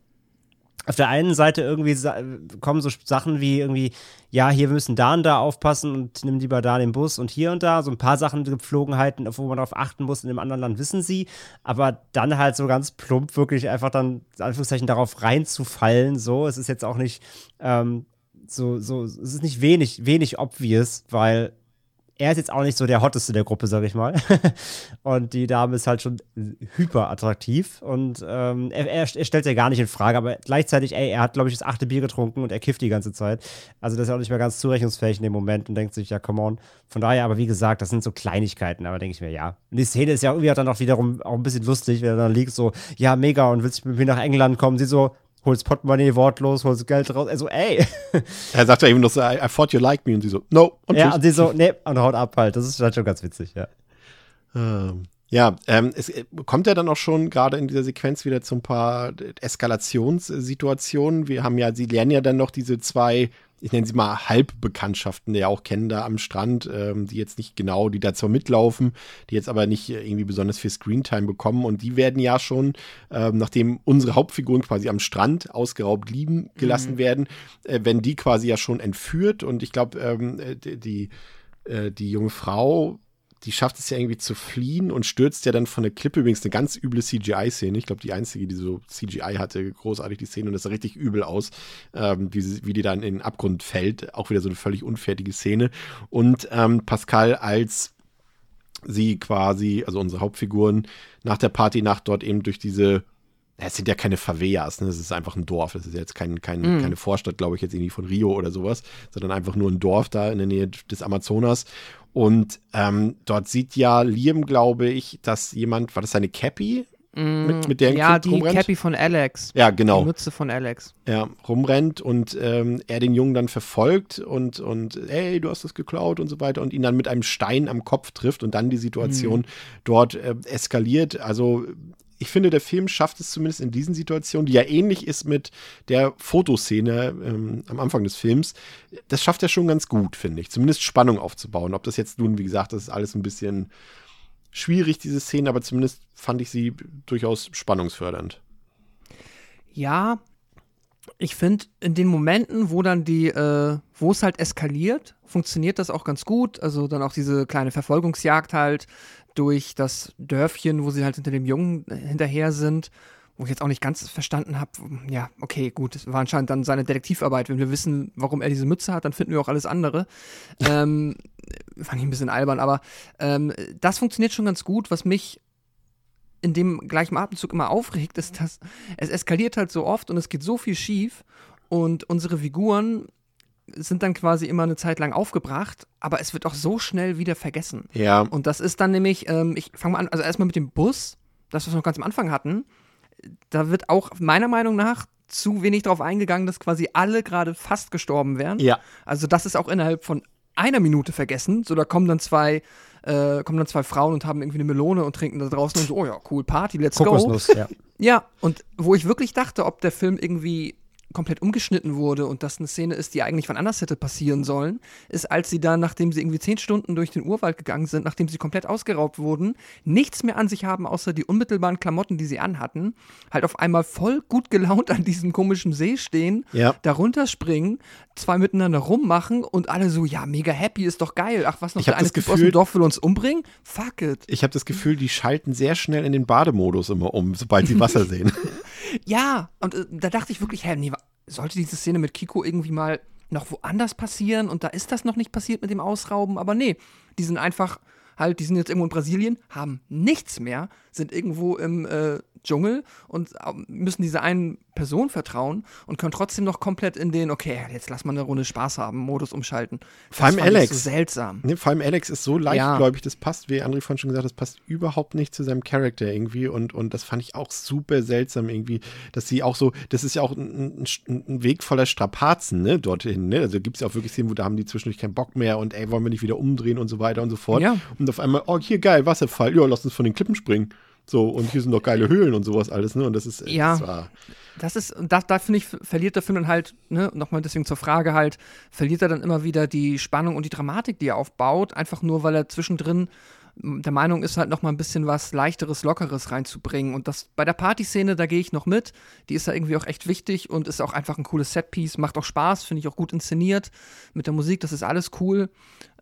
Auf der einen Seite irgendwie kommen so Sachen wie irgendwie, ja, hier müssen da und da aufpassen und nimm lieber da den Bus und hier und da. So ein paar Sachen, Gepflogenheiten, wo man darauf achten muss, in dem anderen Land wissen sie. Aber dann halt so ganz plump wirklich einfach dann, Anführungszeichen, darauf reinzufallen. So, es ist jetzt auch nicht ähm, so, so, es ist nicht wenig, wenig obvious, weil er ist jetzt auch nicht so der Hotteste der Gruppe, sag ich mal. und die Dame ist halt schon hyper attraktiv und ähm, er, er, stellt ja gar nicht in Frage, aber gleichzeitig, ey, er hat, glaube ich, das achte Bier getrunken und er kifft die ganze Zeit. Also das ist auch nicht mehr ganz zurechnungsfähig in dem Moment und denkt sich, ja, come on. Von daher, aber wie gesagt, das sind so Kleinigkeiten, aber denke ich mir, ja. Und die Szene ist ja irgendwie dann auch wiederum auch ein bisschen lustig, wenn er dann liegt so, ja, mega, und willst mit mir nach England kommen? Sie so, holst Portemonnaie wortlos, holst Geld raus. Also, ey. Er sagt ja eben noch so, I, I thought you liked me. Und sie so, no. Und ja, tschüss. und sie so, nee, und haut ab halt. Das ist halt schon ganz witzig, ja. Ähm, ja, ähm, es äh, kommt ja dann auch schon gerade in dieser Sequenz wieder zu ein paar Eskalationssituationen. Wir haben ja, sie lernen ja dann noch diese zwei, ich nenne sie mal Halbbekanntschaften, die ja auch kennen da am Strand, ähm, die jetzt nicht genau, die da zwar mitlaufen, die jetzt aber nicht äh, irgendwie besonders viel Screentime bekommen. Und die werden ja schon, ähm, nachdem unsere Hauptfiguren quasi am Strand ausgeraubt liegen gelassen werden, äh, werden die quasi ja schon entführt. Und ich glaube, ähm, äh, die, die, äh, die junge Frau die schafft es ja irgendwie zu fliehen und stürzt ja dann von der Klippe. Übrigens eine ganz üble CGI-Szene. Ich glaube, die einzige, die so CGI hatte, großartig die Szene und das sah richtig übel aus, ähm, wie, wie die dann in den Abgrund fällt. Auch wieder so eine völlig unfertige Szene. Und ähm, Pascal als sie quasi, also unsere Hauptfiguren, nach der Partynacht dort eben durch diese es sind ja keine Favelas, ne? Das ist einfach ein Dorf. Das ist jetzt kein, kein, Mhm. keine Vorstadt, glaube ich, jetzt irgendwie von Rio oder sowas, sondern einfach nur ein Dorf da in der Nähe des Amazonas. Und ähm, dort sieht ja Liam, glaube ich, dass jemand, war das seine Cappy? Mit, mit der ein Mm, ja, Kind die rumrennt? Cappy von Alex. Ja, Die genau. Mütze von Alex. Ja, rumrennt und ähm, er den Jungen dann verfolgt und, und ey, du hast das geklaut und so weiter und ihn dann mit einem Stein am Kopf trifft und dann die Situation Mhm. dort äh, eskaliert. Also ich finde, der Film schafft es zumindest in diesen Situationen, die ja ähnlich ist mit der Fotoszene ähm, am Anfang des Films. Das schafft er schon ganz gut, finde ich. Zumindest Spannung aufzubauen. Ob das jetzt nun, wie gesagt, das ist alles ein bisschen schwierig, diese Szene, aber zumindest fand ich sie durchaus spannungsfördernd. Ja, ich finde, in den Momenten, wo dann die, äh, wo es halt eskaliert, funktioniert das auch ganz gut. Also dann auch diese kleine Verfolgungsjagd halt durch das Dörfchen, wo sie halt hinter dem Jungen äh, hinterher sind, wo ich jetzt auch nicht ganz verstanden habe, ja, okay, gut, es war anscheinend dann seine Detektivarbeit. Wenn wir wissen, warum er diese Mütze hat, dann finden wir auch alles andere. ähm, fand ich ein bisschen albern, aber ähm, das funktioniert schon ganz gut. Was mich in dem gleichen Atemzug immer aufregt, ist, dass es eskaliert halt so oft und es geht so viel schief und unsere Figuren sind dann quasi immer eine Zeit lang aufgebracht, aber es wird auch so schnell wieder vergessen. Ja. Und das ist dann nämlich, ähm, ich fange mal an, also erstmal mit dem Bus, das, was wir noch ganz am Anfang hatten, da wird auch meiner Meinung nach zu wenig darauf eingegangen, dass quasi alle gerade fast gestorben wären. Ja. Also das ist auch innerhalb von einer Minute vergessen. So, da kommen dann zwei, äh, kommen dann zwei Frauen und haben irgendwie eine Melone und trinken da draußen und so, oh ja, cool, Party, let's go. Kokosnuss, ja. Ja, und wo ich wirklich dachte, ob der Film irgendwie komplett umgeschnitten wurde und das eine Szene ist, die eigentlich wann anders hätte passieren sollen, ist, als sie dann, nachdem sie irgendwie zehn Stunden durch den Urwald gegangen sind, nachdem sie komplett ausgeraubt wurden, nichts mehr an sich haben, außer die unmittelbaren Klamotten, die sie anhatten, halt auf einmal voll gut gelaunt an diesem komischen See stehen, Ja. darunter springen, zwei miteinander rummachen und alle so, ja, mega happy, ist doch geil. Ach, was noch, Ich der eine Typ aus Gefühl- dem Dorf will uns umbringen? Fuck it. Ich habe das Gefühl, die schalten sehr schnell in den Bademodus immer um, sobald sie Wasser sehen. Ja, und äh, da dachte ich wirklich, hä, nee, sollte diese Szene mit Kiko irgendwie mal noch woanders passieren? Und da ist das noch nicht passiert mit dem Ausrauben, aber nee, die sind einfach halt, die sind jetzt irgendwo in Brasilien, haben nichts mehr, sind irgendwo im äh, Dschungel und ähm, müssen dieser einen Person vertrauen und können trotzdem noch komplett in den, okay, jetzt lass mal eine Runde Spaß haben, Modus umschalten. Das Vor allem Alex. So seltsam. Ne, vor allem Alex ist so leichtgläubig, das passt, wie André vorhin schon gesagt hat, das passt überhaupt nicht zu seinem Charakter irgendwie und, und das fand ich auch super seltsam irgendwie, dass sie auch so, das ist ja auch ein, ein, ein Weg voller Strapazen, ne, dorthin, ne, also gibt es ja auch wirklich Szenen, wo da haben die zwischendurch keinen Bock mehr und ey, wollen wir nicht wieder umdrehen und so weiter und so fort Ja. und auf einmal, oh, hier geil, Wasserfall, ja, lass uns von den Klippen springen. So, und hier sind doch geile Höhlen und sowas alles, ne? Und das ist, Ja. das Das ist, da, da finde ich, verliert der Film dann halt, ne, nochmal deswegen zur Frage halt, verliert er dann immer wieder die Spannung und die Dramatik, die er aufbaut, einfach nur, weil er zwischendrin der Meinung ist, halt nochmal ein bisschen was Leichteres, Lockeres reinzubringen. Und das bei der Partyszene, da gehe ich noch mit. Die ist ja irgendwie auch echt wichtig und ist auch einfach ein cooles Setpiece, macht auch Spaß, finde ich auch gut inszeniert. Mit der Musik, das ist alles cool.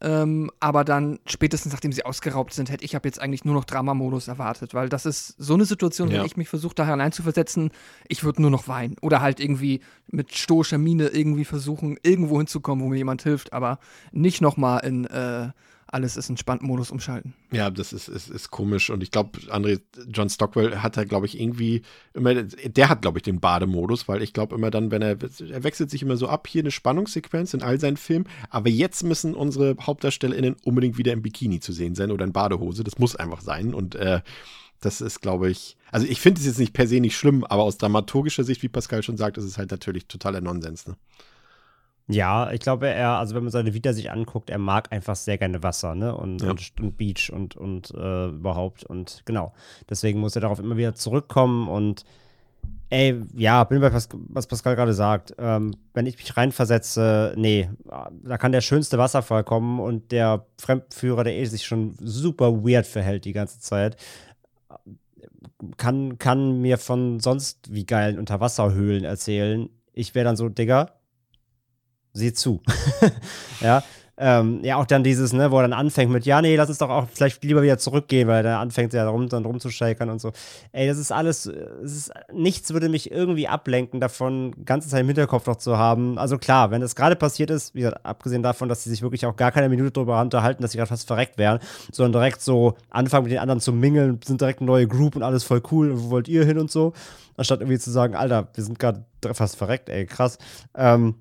Ähm, aber dann, spätestens nachdem sie ausgeraubt sind, hätte ich jetzt eigentlich nur noch Dramamodus erwartet, weil das ist so eine Situation, Ja. wenn ich mich versuche, da hineinzuversetzen, ich würde nur noch weinen. Oder halt irgendwie mit stoischer Miene irgendwie versuchen, irgendwo hinzukommen, wo mir jemand hilft, aber nicht nochmal in äh, alles ist entspannt Modus umschalten. Ja, das ist, ist, ist komisch. Und ich glaube, André, John Stockwell hat da, glaube ich, irgendwie immer, der hat, glaube ich, den Bademodus, weil ich glaube immer dann, wenn er, er wechselt sich immer so ab, hier eine Spannungssequenz in all seinen Filmen, aber jetzt müssen unsere HauptdarstellerInnen unbedingt wieder im Bikini zu sehen sein oder in Badehose. Das muss einfach sein. Und äh, das ist, glaube ich, also ich finde es jetzt nicht per se nicht schlimm, aber aus dramaturgischer Sicht, wie Pascal schon sagt, ist es halt natürlich totaler Nonsens. Ne? Ja, ich glaube, er, also wenn man seine Vita sich anguckt, er mag einfach sehr gerne Wasser, ne? Und, Ja. und, und Beach und, und äh, überhaupt. Und genau. Deswegen muss er darauf immer wieder zurückkommen und ey, ja, bin bei Pas was Pascal gerade sagt. Ähm, wenn ich mich reinversetze, nee, da kann der schönste Wasserfall kommen und der Fremdführer, der eh sich schon super weird verhält die ganze Zeit, kann, kann mir von sonst wie geilen Unterwasserhöhlen erzählen. Ich wäre dann so, Digga, sieh zu. ja. Ähm, ja, auch dann dieses, ne, wo er dann anfängt mit, ja, nee, lass uns doch auch vielleicht lieber wieder zurückgehen, weil er anfängt ja rum, dann rumzuschäkern und so. Ey, das ist alles, äh, es ist, nichts würde mich irgendwie ablenken davon, ganze Zeit im Hinterkopf noch zu haben. Also klar, wenn das gerade passiert ist, wie gesagt, abgesehen davon, dass sie sich wirklich auch gar keine Minute darüber unterhalten, dass sie gerade fast verreckt wären, sondern direkt so anfangen mit den anderen zu mingeln, sind direkt eine neue Group und alles voll cool wo wollt ihr hin und so, anstatt irgendwie zu sagen, Alter, wir sind gerade fast verreckt, ey, krass. Ähm,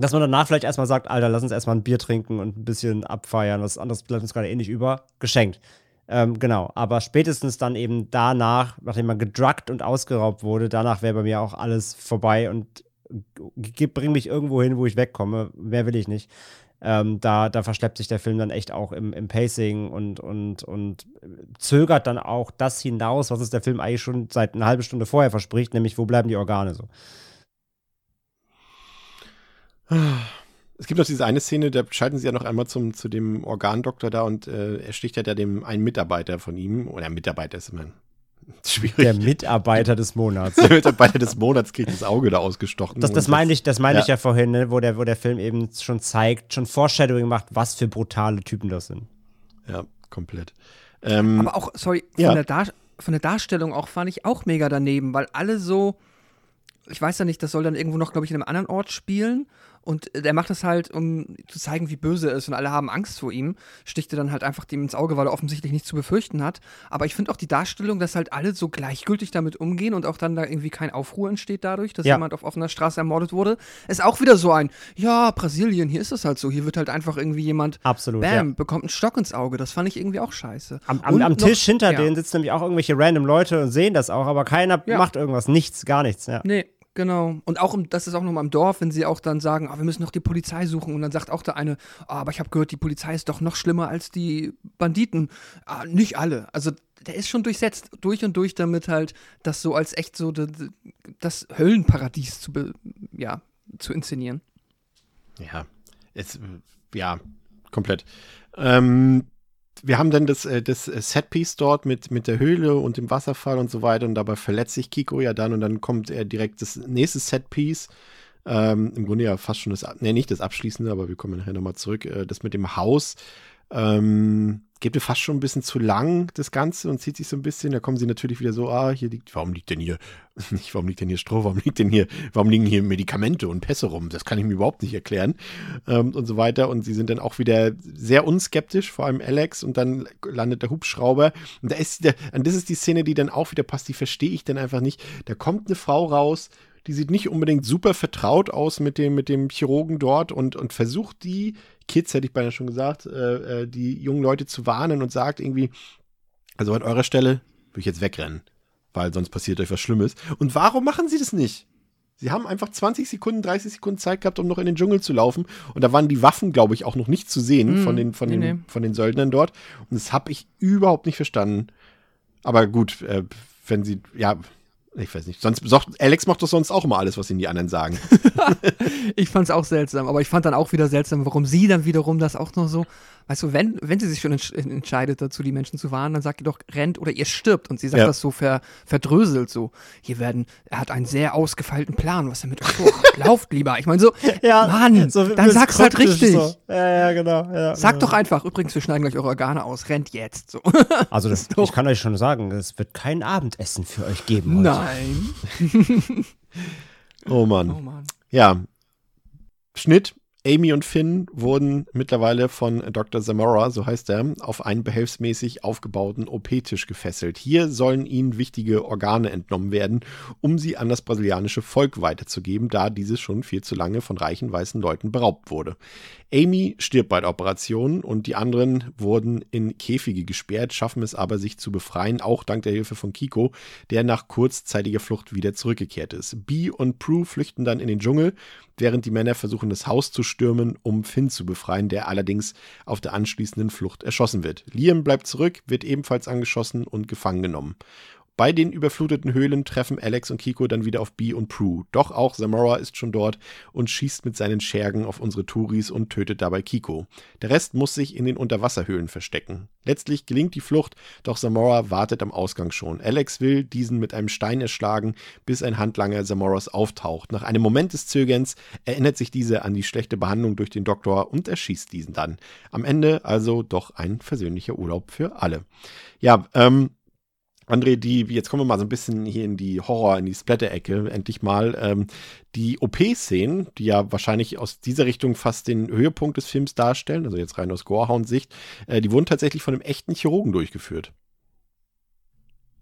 dass man danach vielleicht erstmal sagt, Alter, lass uns erstmal ein Bier trinken und ein bisschen abfeiern, was anderes bleibt uns gerade eh nicht über, geschenkt. Ähm, genau, aber spätestens dann eben danach, nachdem man gedruckt und ausgeraubt wurde, danach wäre bei mir auch alles vorbei und bring mich irgendwo hin, wo ich wegkomme. Mehr will ich nicht. Ähm, da, da verschleppt sich der Film dann echt auch im, im Pacing und, und, und zögert dann auch das hinaus, was es der Film eigentlich schon seit einer halben Stunde vorher verspricht, nämlich wo bleiben die Organe so. Es gibt noch diese eine Szene, da schalten sie ja noch einmal zum, zu dem Organdoktor da und äh, er sticht ja da dem einen Mitarbeiter von ihm, oder Mitarbeiter ist immer schwierig. Der Mitarbeiter des Monats. Der Mitarbeiter des Monats kriegt das Auge da ausgestochen. Das, das meine ich, das meine ja. ich ja vorhin, ne, wo, der, wo der Film eben schon zeigt, schon Foreshadowing macht, was für brutale Typen das sind. Ja, komplett. Ähm, Aber auch, sorry, von, Ja. der Dar von der Darstellung auch fand ich auch mega daneben, weil alle so, ich weiß ja nicht, das soll dann irgendwo noch, glaube ich, in einem anderen Ort spielen. Und der macht das halt, um zu zeigen, wie böse er ist und alle haben Angst vor ihm. Sticht er dann halt einfach dem ins Auge, weil er offensichtlich nichts zu befürchten hat. Aber ich finde auch die Darstellung, dass halt alle so gleichgültig damit umgehen und auch dann da irgendwie kein Aufruhr entsteht dadurch, dass Ja. jemand auf offener Straße ermordet wurde, ist auch wieder so ein, ja, Brasilien, hier ist es halt so. Hier wird halt einfach irgendwie jemand, Absolut. bam, ja. bekommt einen Stock ins Auge. Das fand ich irgendwie auch scheiße. Am, am, Und am noch- Tisch hinter ja. denen sitzen nämlich auch irgendwelche random Leute und sehen das auch, aber keiner macht irgendwas. Nichts, gar nichts. Ja. Nee, genau. Und auch, im- das ist auch nochmal im Dorf, wenn sie auch dann sagen, ah, wir müssen noch die Polizei suchen. Und dann sagt auch der eine, ah, aber ich habe gehört, die Polizei ist doch noch schlimmer als die Banditen. Ah, nicht alle. Also der ist schon durchsetzt, durch und durch damit halt, das so als echt so de- das Höllenparadies zu, ja, zu inszenieren. Ja, es, ja, komplett. Ähm, wir haben dann das, äh, das Setpiece dort mit, mit der Höhle und dem Wasserfall und so weiter und dabei verletzt sich Kiko ja dann und dann kommt er direkt das nächste Setpiece. Ähm, Im Grunde ja fast schon das, ne, nicht das Abschließende, aber wir kommen nachher nochmal zurück. Äh, das mit dem Haus ähm, geht mir fast schon ein bisschen zu lang, das Ganze, und zieht sich so ein bisschen. Da kommen sie natürlich wieder so, ah, hier liegt, warum liegt denn hier, nicht, warum liegt denn hier Stroh, warum liegt denn hier, warum liegen hier Medikamente und Pässe rum? Das kann ich mir überhaupt nicht erklären. Ähm, und so weiter. Und sie sind dann auch wieder sehr unskeptisch, vor allem Alex, und dann landet der Hubschrauber. Und da ist der, und das ist die Szene, die dann auch wieder passt, die verstehe ich dann einfach nicht. Da kommt eine Frau raus, die sieht nicht unbedingt super vertraut aus mit dem, mit dem Chirurgen dort und, und versucht die Kids, hätte ich beinahe schon gesagt, äh, äh, die jungen Leute zu warnen und sagt irgendwie, also an eurer Stelle würde ich jetzt wegrennen, weil sonst passiert euch was Schlimmes. Und warum machen sie das nicht? Sie haben einfach 20 Sekunden, 30 Sekunden Zeit gehabt, um noch in den Dschungel zu laufen. Und da waren die Waffen, glaube ich, auch noch nicht zu sehen Mhm. von, den, von, Nee, den, nee. von den Söldnern dort. Und das habe ich überhaupt nicht verstanden. Aber gut, äh, wenn sie, ja, ich weiß nicht. Sonst, Alex macht doch sonst auch immer alles, was ihnen die anderen sagen. Ich fand's auch seltsam, aber ich fand dann auch wieder seltsam, warum sie dann wiederum das auch noch so, du, wenn, wenn sie sich schon entsch entscheidet dazu, die Menschen zu warnen, dann sagt ihr doch, rennt oder ihr stirbt. Und sie sagt Ja. das so ver verdröselt so. Hier werden, er hat einen sehr ausgefeilten Plan, was er mit euch vorhat. Lauft lieber. Ich meine so, Mann, so dann sag's halt richtig. So. Ja, ja, genau. Ja, Sag ja. doch einfach, übrigens, wir schneiden gleich eure Organe aus, rennt jetzt. So. Also, das, ich kann euch schon sagen, es wird kein Abendessen für euch geben. Heute. Nein. Oh Mann. Oh Mann. Ja. Schnitt. Amy und Finn wurden mittlerweile von Dr. Zamora, so heißt er, auf einen behelfsmäßig aufgebauten OP-Tisch gefesselt. Hier sollen ihnen wichtige Organe entnommen werden, um sie an das brasilianische Volk weiterzugeben, da dieses schon viel zu lange von reichen weißen Leuten beraubt wurde. Amy stirbt bei der Operation und die anderen wurden in Käfige gesperrt, schaffen es aber, sich zu befreien, auch dank der Hilfe von Kiko, der nach kurzzeitiger Flucht wieder zurückgekehrt ist. Bee und Prue flüchten dann in den Dschungel, während die Männer versuchen, das Haus zu stürmen, um Finn zu befreien, der allerdings auf der anschließenden Flucht erschossen wird. Liam bleibt zurück, wird ebenfalls angeschossen und gefangen genommen. Bei den überfluteten Höhlen treffen Alex und Kiko dann wieder auf Bee und Prue. Doch auch Zamora ist schon dort und schießt mit seinen Schergen auf unsere Touris und tötet dabei Kiko. Der Rest muss sich in den Unterwasserhöhlen verstecken. Letztlich gelingt die Flucht, doch Zamora wartet am Ausgang schon. Alex will diesen mit einem Stein erschlagen, bis ein Handlanger Zamoras auftaucht. Nach einem Moment des Zögerns erinnert sich dieser an die schlechte Behandlung durch den Doktor und erschießt diesen dann. Am Ende also doch ein versöhnlicher Urlaub für alle. Ja, ähm, André, die, jetzt kommen wir mal so ein bisschen hier in die Horror, in die Splatter-Ecke, endlich mal. Ähm, die OP-Szenen, die ja wahrscheinlich aus dieser Richtung fast den Höhepunkt des Films darstellen, also jetzt rein aus Gorehound-Sicht, äh, die wurden tatsächlich von einem echten Chirurgen durchgeführt.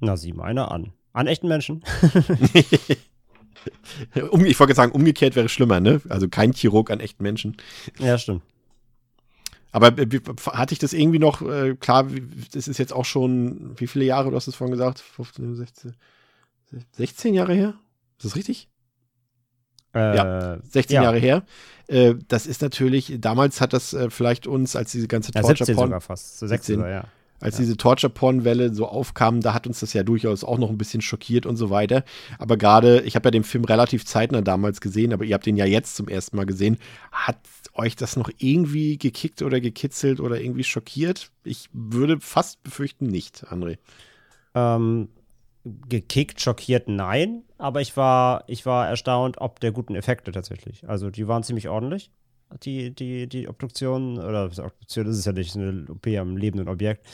Na, sieh mal an. An echten Menschen. um, ich wollte sagen, umgekehrt wäre schlimmer, ne? Also kein Chirurg an echten Menschen. ja, stimmt. Aber äh, hatte ich das irgendwie noch, äh, klar, das ist jetzt auch schon, wie viele Jahre, du hast es vorhin gesagt? 15, 16, 16 Jahre her? Ist das richtig? Äh, 16 Ja. Jahre her. Äh, das ist natürlich, damals hat das äh, vielleicht uns, als diese ganze ja, 17 Torture-Porn, sogar fast. So 16 17. sogar, ja. Als ja. diese Torture-Porn-Welle so aufkam, da hat uns das ja durchaus auch noch ein bisschen schockiert und so weiter. Aber gerade, ich habe ja den Film relativ zeitnah damals gesehen, aber ihr habt den ja jetzt zum ersten Mal gesehen. Hat euch das noch irgendwie gekickt oder gekitzelt oder irgendwie schockiert? Ich würde fast befürchten nicht, André. Ähm, gekickt, schockiert, nein. Aber ich war, ich war erstaunt, ob der guten Effekte tatsächlich. Also die waren ziemlich ordentlich, die, die, die Obduktion, oder Obduktion ist es ja nicht, eine OP am lebenden Objekt.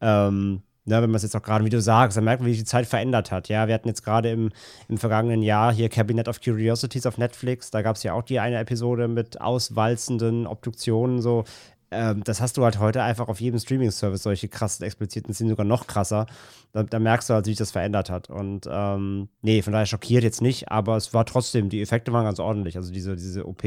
Ähm, na, wenn man es jetzt auch gerade, wie du sagst, dann merkt man, wie sich die Zeit verändert hat. Ja, wir hatten jetzt gerade im, im vergangenen Jahr hier Cabinet of Curiosities auf Netflix. Da gab es ja auch die eine Episode mit auswalzenden Obduktionen. So, ähm, das hast du halt heute einfach auf jedem Streaming-Service, solche krassen, expliziten Szenen sogar noch krasser. Da, da, merkst du halt, wie sich das verändert hat. Und ähm, nee, von daher schockiert jetzt nicht, aber es war trotzdem, die Effekte waren ganz ordentlich. Also diese, diese OP,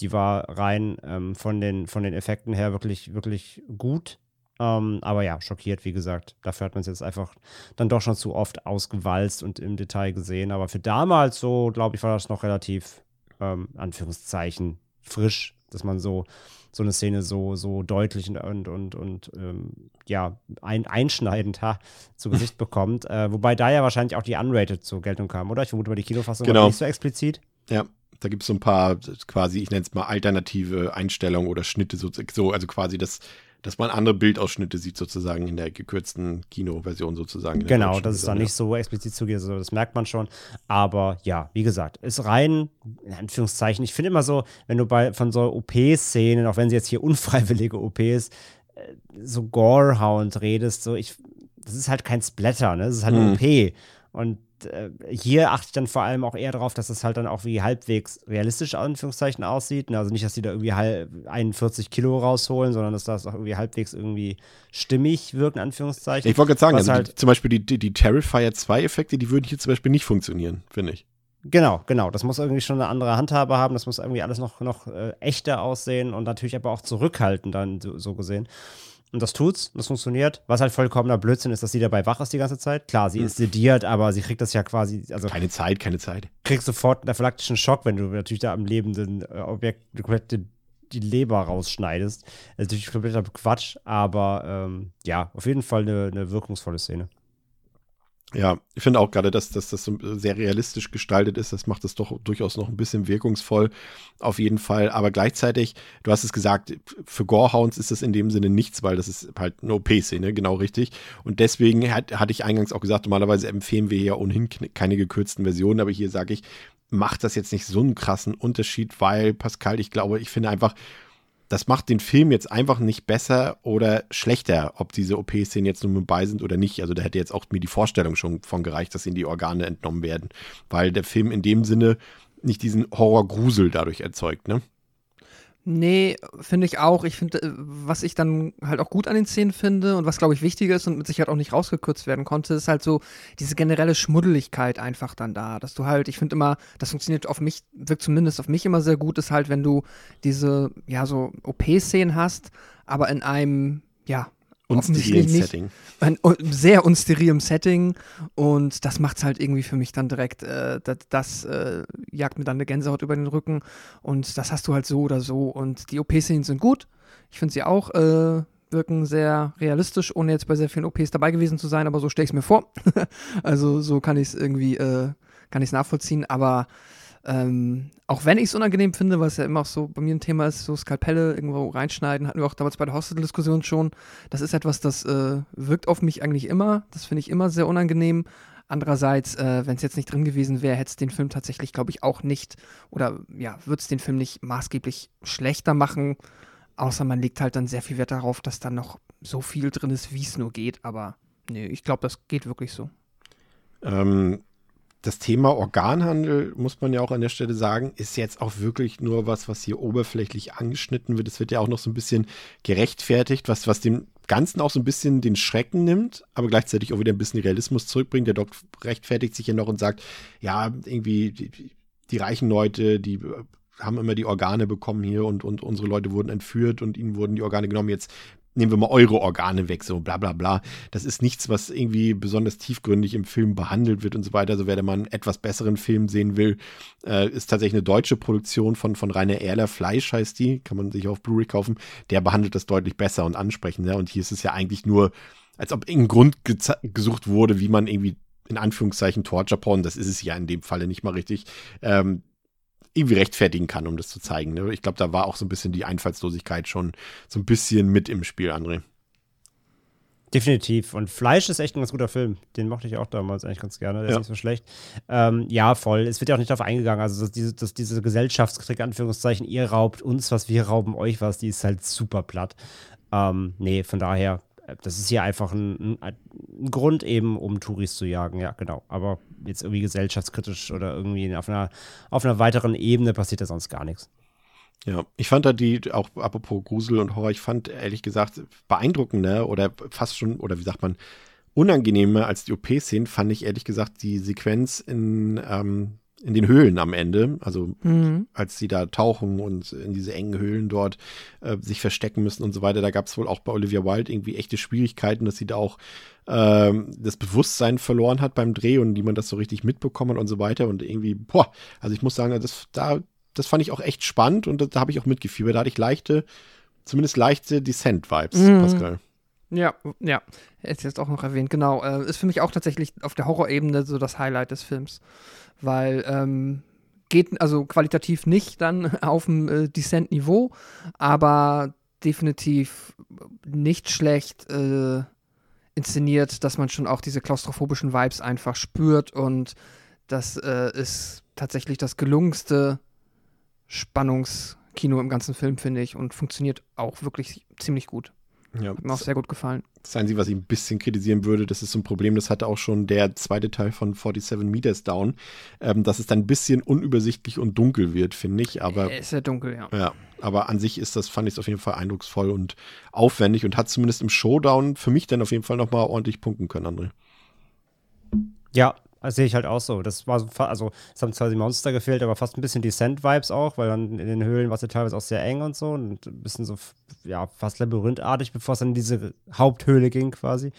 die war rein ähm, von, den, von den Effekten her wirklich, wirklich gut. Ähm, aber ja, schockiert, wie gesagt. Dafür hat man es jetzt einfach dann doch schon zu oft ausgewalzt und im Detail gesehen. Aber für damals so, glaube ich, war das noch relativ, ähm, Anführungszeichen, frisch, dass man so, so eine Szene so, so deutlich und, und, und, ähm, ja, ein, einschneidend ha, zu Gesicht bekommt. Äh, wobei da ja wahrscheinlich auch die Unrated zur Geltung kam, oder? Ich vermute mal, die Kinofassung genau. war nicht so explizit. Ja, da gibt es so ein paar quasi, ich nenne es mal alternative Einstellungen oder Schnitte, so, so also quasi das dass man andere Bildausschnitte sieht, sozusagen in der gekürzten Kinoversion sozusagen. Genau, das ist dann nicht so explizit zugeht, also das merkt man schon. Aber ja, wie gesagt, ist rein, in Anführungszeichen, ich finde immer so, wenn du bei von so OP-Szenen, auch wenn sie jetzt hier unfreiwillige OPs, äh, so Gorehound redest, so ich, das ist halt kein Splatter, ne? Das ist halt mhm. ein OP. Und äh, hier achte ich dann vor allem auch eher darauf, dass es halt dann auch wie halbwegs realistisch Anführungszeichen aussieht. Also nicht, dass die da irgendwie 41 Kilo rausholen, sondern dass das auch irgendwie halbwegs irgendwie stimmig wirkt, in Anführungszeichen. Ich wollte gerade sagen, also halt die, zum Beispiel die, die, die Terrifier 2-Effekte, die würden hier zum Beispiel nicht funktionieren, finde ich. Genau, genau. Das muss irgendwie schon eine andere Handhabe haben. Das muss irgendwie alles noch, noch äh, echter aussehen und natürlich aber auch zurückhalten, dann so, so gesehen. Und das tut's, das funktioniert. Was halt vollkommener Blödsinn ist, dass sie dabei wach ist die ganze Zeit. Klar, sie hm. ist sediert, aber sie kriegt das ja quasi. Also keine Zeit, keine Zeit. Kriegst sofort einen aphylaktischen Schock, wenn du natürlich da am lebenden äh, Objekt komplett die, die Leber rausschneidest. Das ist natürlich kompletter Quatsch, aber ähm, ja, auf jeden Fall eine, eine wirkungsvolle Szene. Ja, ich finde auch gerade, dass, dass das so sehr realistisch gestaltet ist. Das macht es doch durchaus noch ein bisschen wirkungsvoll, auf jeden Fall. Aber gleichzeitig, du hast es gesagt, für Gorehounds ist das in dem Sinne nichts, weil das ist halt eine OP-Szene, genau richtig. Und deswegen hat, hatte ich eingangs auch gesagt, normalerweise empfehlen wir ja ohnehin keine gekürzten Versionen, aber hier sage ich, macht das jetzt nicht so einen krassen Unterschied, weil Pascal, ich glaube, ich finde einfach, das macht den Film jetzt einfach nicht besser oder schlechter, ob diese OP-Szenen jetzt nun bei sind oder nicht. Also da hätte jetzt auch mir die Vorstellung schon von gereicht, dass ihnen die Organe entnommen werden, weil der Film in dem Sinne nicht diesen Horror-Grusel dadurch erzeugt, ne? Nee, finde ich auch. Ich finde, äh, was ich dann halt auch gut an den Szenen finde und was, glaube ich, wichtig ist und mit Sicherheit auch nicht rausgekürzt werden konnte, ist halt so diese generelle Schmuddeligkeit einfach dann da. Dass du halt, ich finde immer, das funktioniert auf mich, wirkt zumindest auf mich immer sehr gut, ist halt, wenn du diese, ja, so OP-Szenen hast, aber in einem, ja, Unsterilen Setting. Ein, sehr unsterilem Setting und das macht es halt irgendwie für mich dann direkt, äh, das, das äh, jagt mir dann eine Gänsehaut über den Rücken und das hast du halt so oder so und die OP-Szenen sind gut. Ich finde sie auch äh, wirken sehr realistisch, ohne jetzt bei sehr vielen OPs dabei gewesen zu sein, aber so stelle ich es mir vor. also so kann ich es irgendwie, äh, kann ich es nachvollziehen, aber ähm, auch wenn ich es unangenehm finde, was ja immer auch so bei mir ein Thema ist, so Skalpelle irgendwo reinschneiden, hatten wir auch damals bei der Hospital-Diskussion schon. Das ist etwas, das äh, wirkt auf mich eigentlich immer. Das finde ich immer sehr unangenehm. Andererseits, äh, wenn es jetzt nicht drin gewesen wäre, hätte es den Film tatsächlich, glaube ich, auch nicht oder ja, würde es den Film nicht maßgeblich schlechter machen. Außer man legt halt dann sehr viel Wert darauf, dass da noch so viel drin ist, wie es nur geht. Aber nee, ich glaube, das geht wirklich so. Ähm, das Thema Organhandel, muss man ja auch an der Stelle sagen, ist jetzt auch wirklich nur was, was hier oberflächlich angeschnitten wird. Es wird ja auch noch so ein bisschen gerechtfertigt, was, was dem Ganzen auch so ein bisschen den Schrecken nimmt, aber gleichzeitig auch wieder ein bisschen Realismus zurückbringt. Der Doc rechtfertigt sich ja noch und sagt, ja, irgendwie die, die reichen Leute, die haben immer die Organe bekommen hier und, und unsere Leute wurden entführt und ihnen wurden die Organe genommen. Jetzt nehmen wir mal eure Organe weg, so bla bla bla. Das ist nichts, was irgendwie besonders tiefgründig im Film behandelt wird und so weiter. Also wer da mal einen etwas besseren Film sehen will, äh, ist tatsächlich eine deutsche Produktion von, von Rainer Erler, Fleisch heißt die, kann man sich auf Blu-ray kaufen. Der behandelt das deutlich besser und ansprechender. Und hier ist es ja eigentlich nur, als ob irgendein Grund gesucht wurde, wie man irgendwie in Anführungszeichen Torture Porn, das ist es ja in dem Falle nicht mal richtig, ähm, irgendwie rechtfertigen kann, um das zu zeigen. Ne? Ich glaube, da war auch so ein bisschen die Einfallslosigkeit schon so ein bisschen mit im Spiel, André. Definitiv. Und Fleisch ist echt ein ganz guter Film. Den mochte ich auch damals eigentlich ganz gerne. Der Ja. ist nicht so schlecht. Ähm, ja, voll. Es wird ja auch nicht darauf eingegangen. Also, dass diese, dass diese Gesellschaftskritik, Anführungszeichen, ihr raubt uns was, wir rauben euch was, die ist halt super platt. Ähm, nee, von daher, das ist hier einfach ein, ein, ein Grund eben, um Touris zu jagen. Ja, genau. Aber jetzt irgendwie gesellschaftskritisch oder irgendwie auf einer, auf einer weiteren Ebene passiert da sonst gar nichts. Ja, ich fand da die, auch apropos Grusel und Horror, ich fand ehrlich gesagt beeindruckender oder fast schon, oder wie sagt man, unangenehmer als die OP-Szenen, fand ich ehrlich gesagt die Sequenz in, ähm, in den Höhlen am Ende. Also Mhm. als sie da tauchen und in diese engen Höhlen dort äh, sich verstecken müssen und so weiter. Da gab es wohl auch bei Olivia Wilde irgendwie echte Schwierigkeiten, dass sie da auch ähm, das Bewusstsein verloren hat beim Dreh und niemand das so richtig mitbekommen hat und so weiter. Und irgendwie, boah, also ich muss sagen, das, da, das fand ich auch echt spannend und da, da habe ich auch mitgefiebert. Da hatte ich leichte, zumindest leichte Descent-Vibes, Mhm. Pascal. Ja, ja. Hätte ich jetzt auch noch erwähnt, genau. Äh, ist für mich auch tatsächlich auf der Horrorebene so das Highlight des Films. Weil, ähm, geht also qualitativ nicht dann auf dem äh, Descent-Niveau, aber definitiv nicht schlecht äh, inszeniert, dass man schon auch diese klaustrophobischen Vibes einfach spürt und das äh, ist tatsächlich das gelungenste Spannungskino im ganzen Film, finde ich, und funktioniert auch wirklich ziemlich gut. Ja, Hat mir auch sehr gut gefallen. Das Einzige, was ich ein bisschen kritisieren würde, das ist so ein Problem, das hatte auch schon der zweite Teil von 47 Meters Down, ähm, dass es dann ein bisschen unübersichtlich und dunkel wird, finde ich. Aber Äh, ist sehr dunkel, ja. ja, aber an sich ist das, fand ich es auf jeden Fall eindrucksvoll und aufwendig und hat zumindest im Showdown für mich dann auf jeden Fall nochmal ordentlich punkten können, André. Ja, das sehe ich halt auch so. Das war so, also es haben zwar die Monster gefehlt, aber fast ein bisschen Descent-Vibes auch, weil dann in den Höhlen war es ja teilweise auch sehr eng und so und ein bisschen so, ja, fast labyrinthartig, bevor es dann in diese Haupthöhle ging quasi.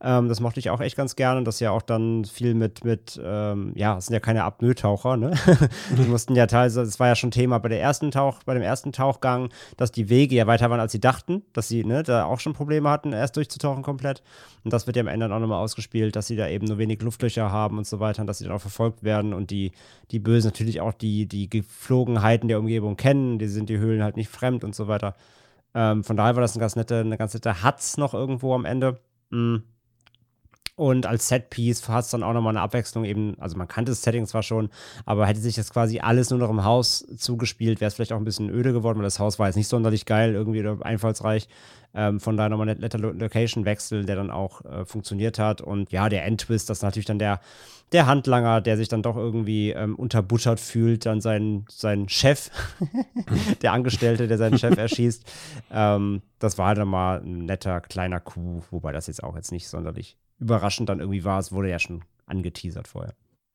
Ähm, das mochte ich auch echt ganz gerne und das ja auch dann viel mit, mit ähm, ja, es sind ja keine Apnoe-Taucher, ne? die mussten ja teilweise, es war ja schon Thema bei der ersten Tauch, bei dem ersten Tauchgang, dass die Wege ja weiter waren, als sie dachten, dass sie, ne, da auch schon Probleme hatten, erst durchzutauchen komplett. Und das wird ja am Ende dann auch nochmal ausgespielt, dass sie da eben nur wenig Luftlöcher haben und so weiter und dass sie dann auch verfolgt werden und die, die Bösen natürlich auch die, die Geflogenheiten der Umgebung kennen, die sind die Höhlen halt nicht fremd und so weiter. Ähm, von daher war das eine ganz nette, eine ganz nette Hatz noch irgendwo am Ende. Mm. Und als Setpiece hat es dann auch nochmal eine Abwechslung eben, also man kannte das Setting zwar schon, aber hätte sich das quasi alles nur noch im Haus zugespielt, wäre es vielleicht auch ein bisschen öde geworden, weil das Haus war jetzt nicht sonderlich geil irgendwie oder einfallsreich. Ähm, von daher nochmal ein netter Lo- Location-Wechsel, der dann auch äh, funktioniert hat. Und ja, der Endtwist, das ist natürlich dann der, der Handlanger, der sich dann doch irgendwie ähm, unterbuttert fühlt, dann seinen, seinen Chef, der Angestellte, der seinen Chef erschießt. Ähm, das war dann mal ein netter kleiner Coup, wobei das jetzt auch jetzt nicht sonderlich überraschend dann irgendwie war. Es wurde ja schon angeteasert vorher.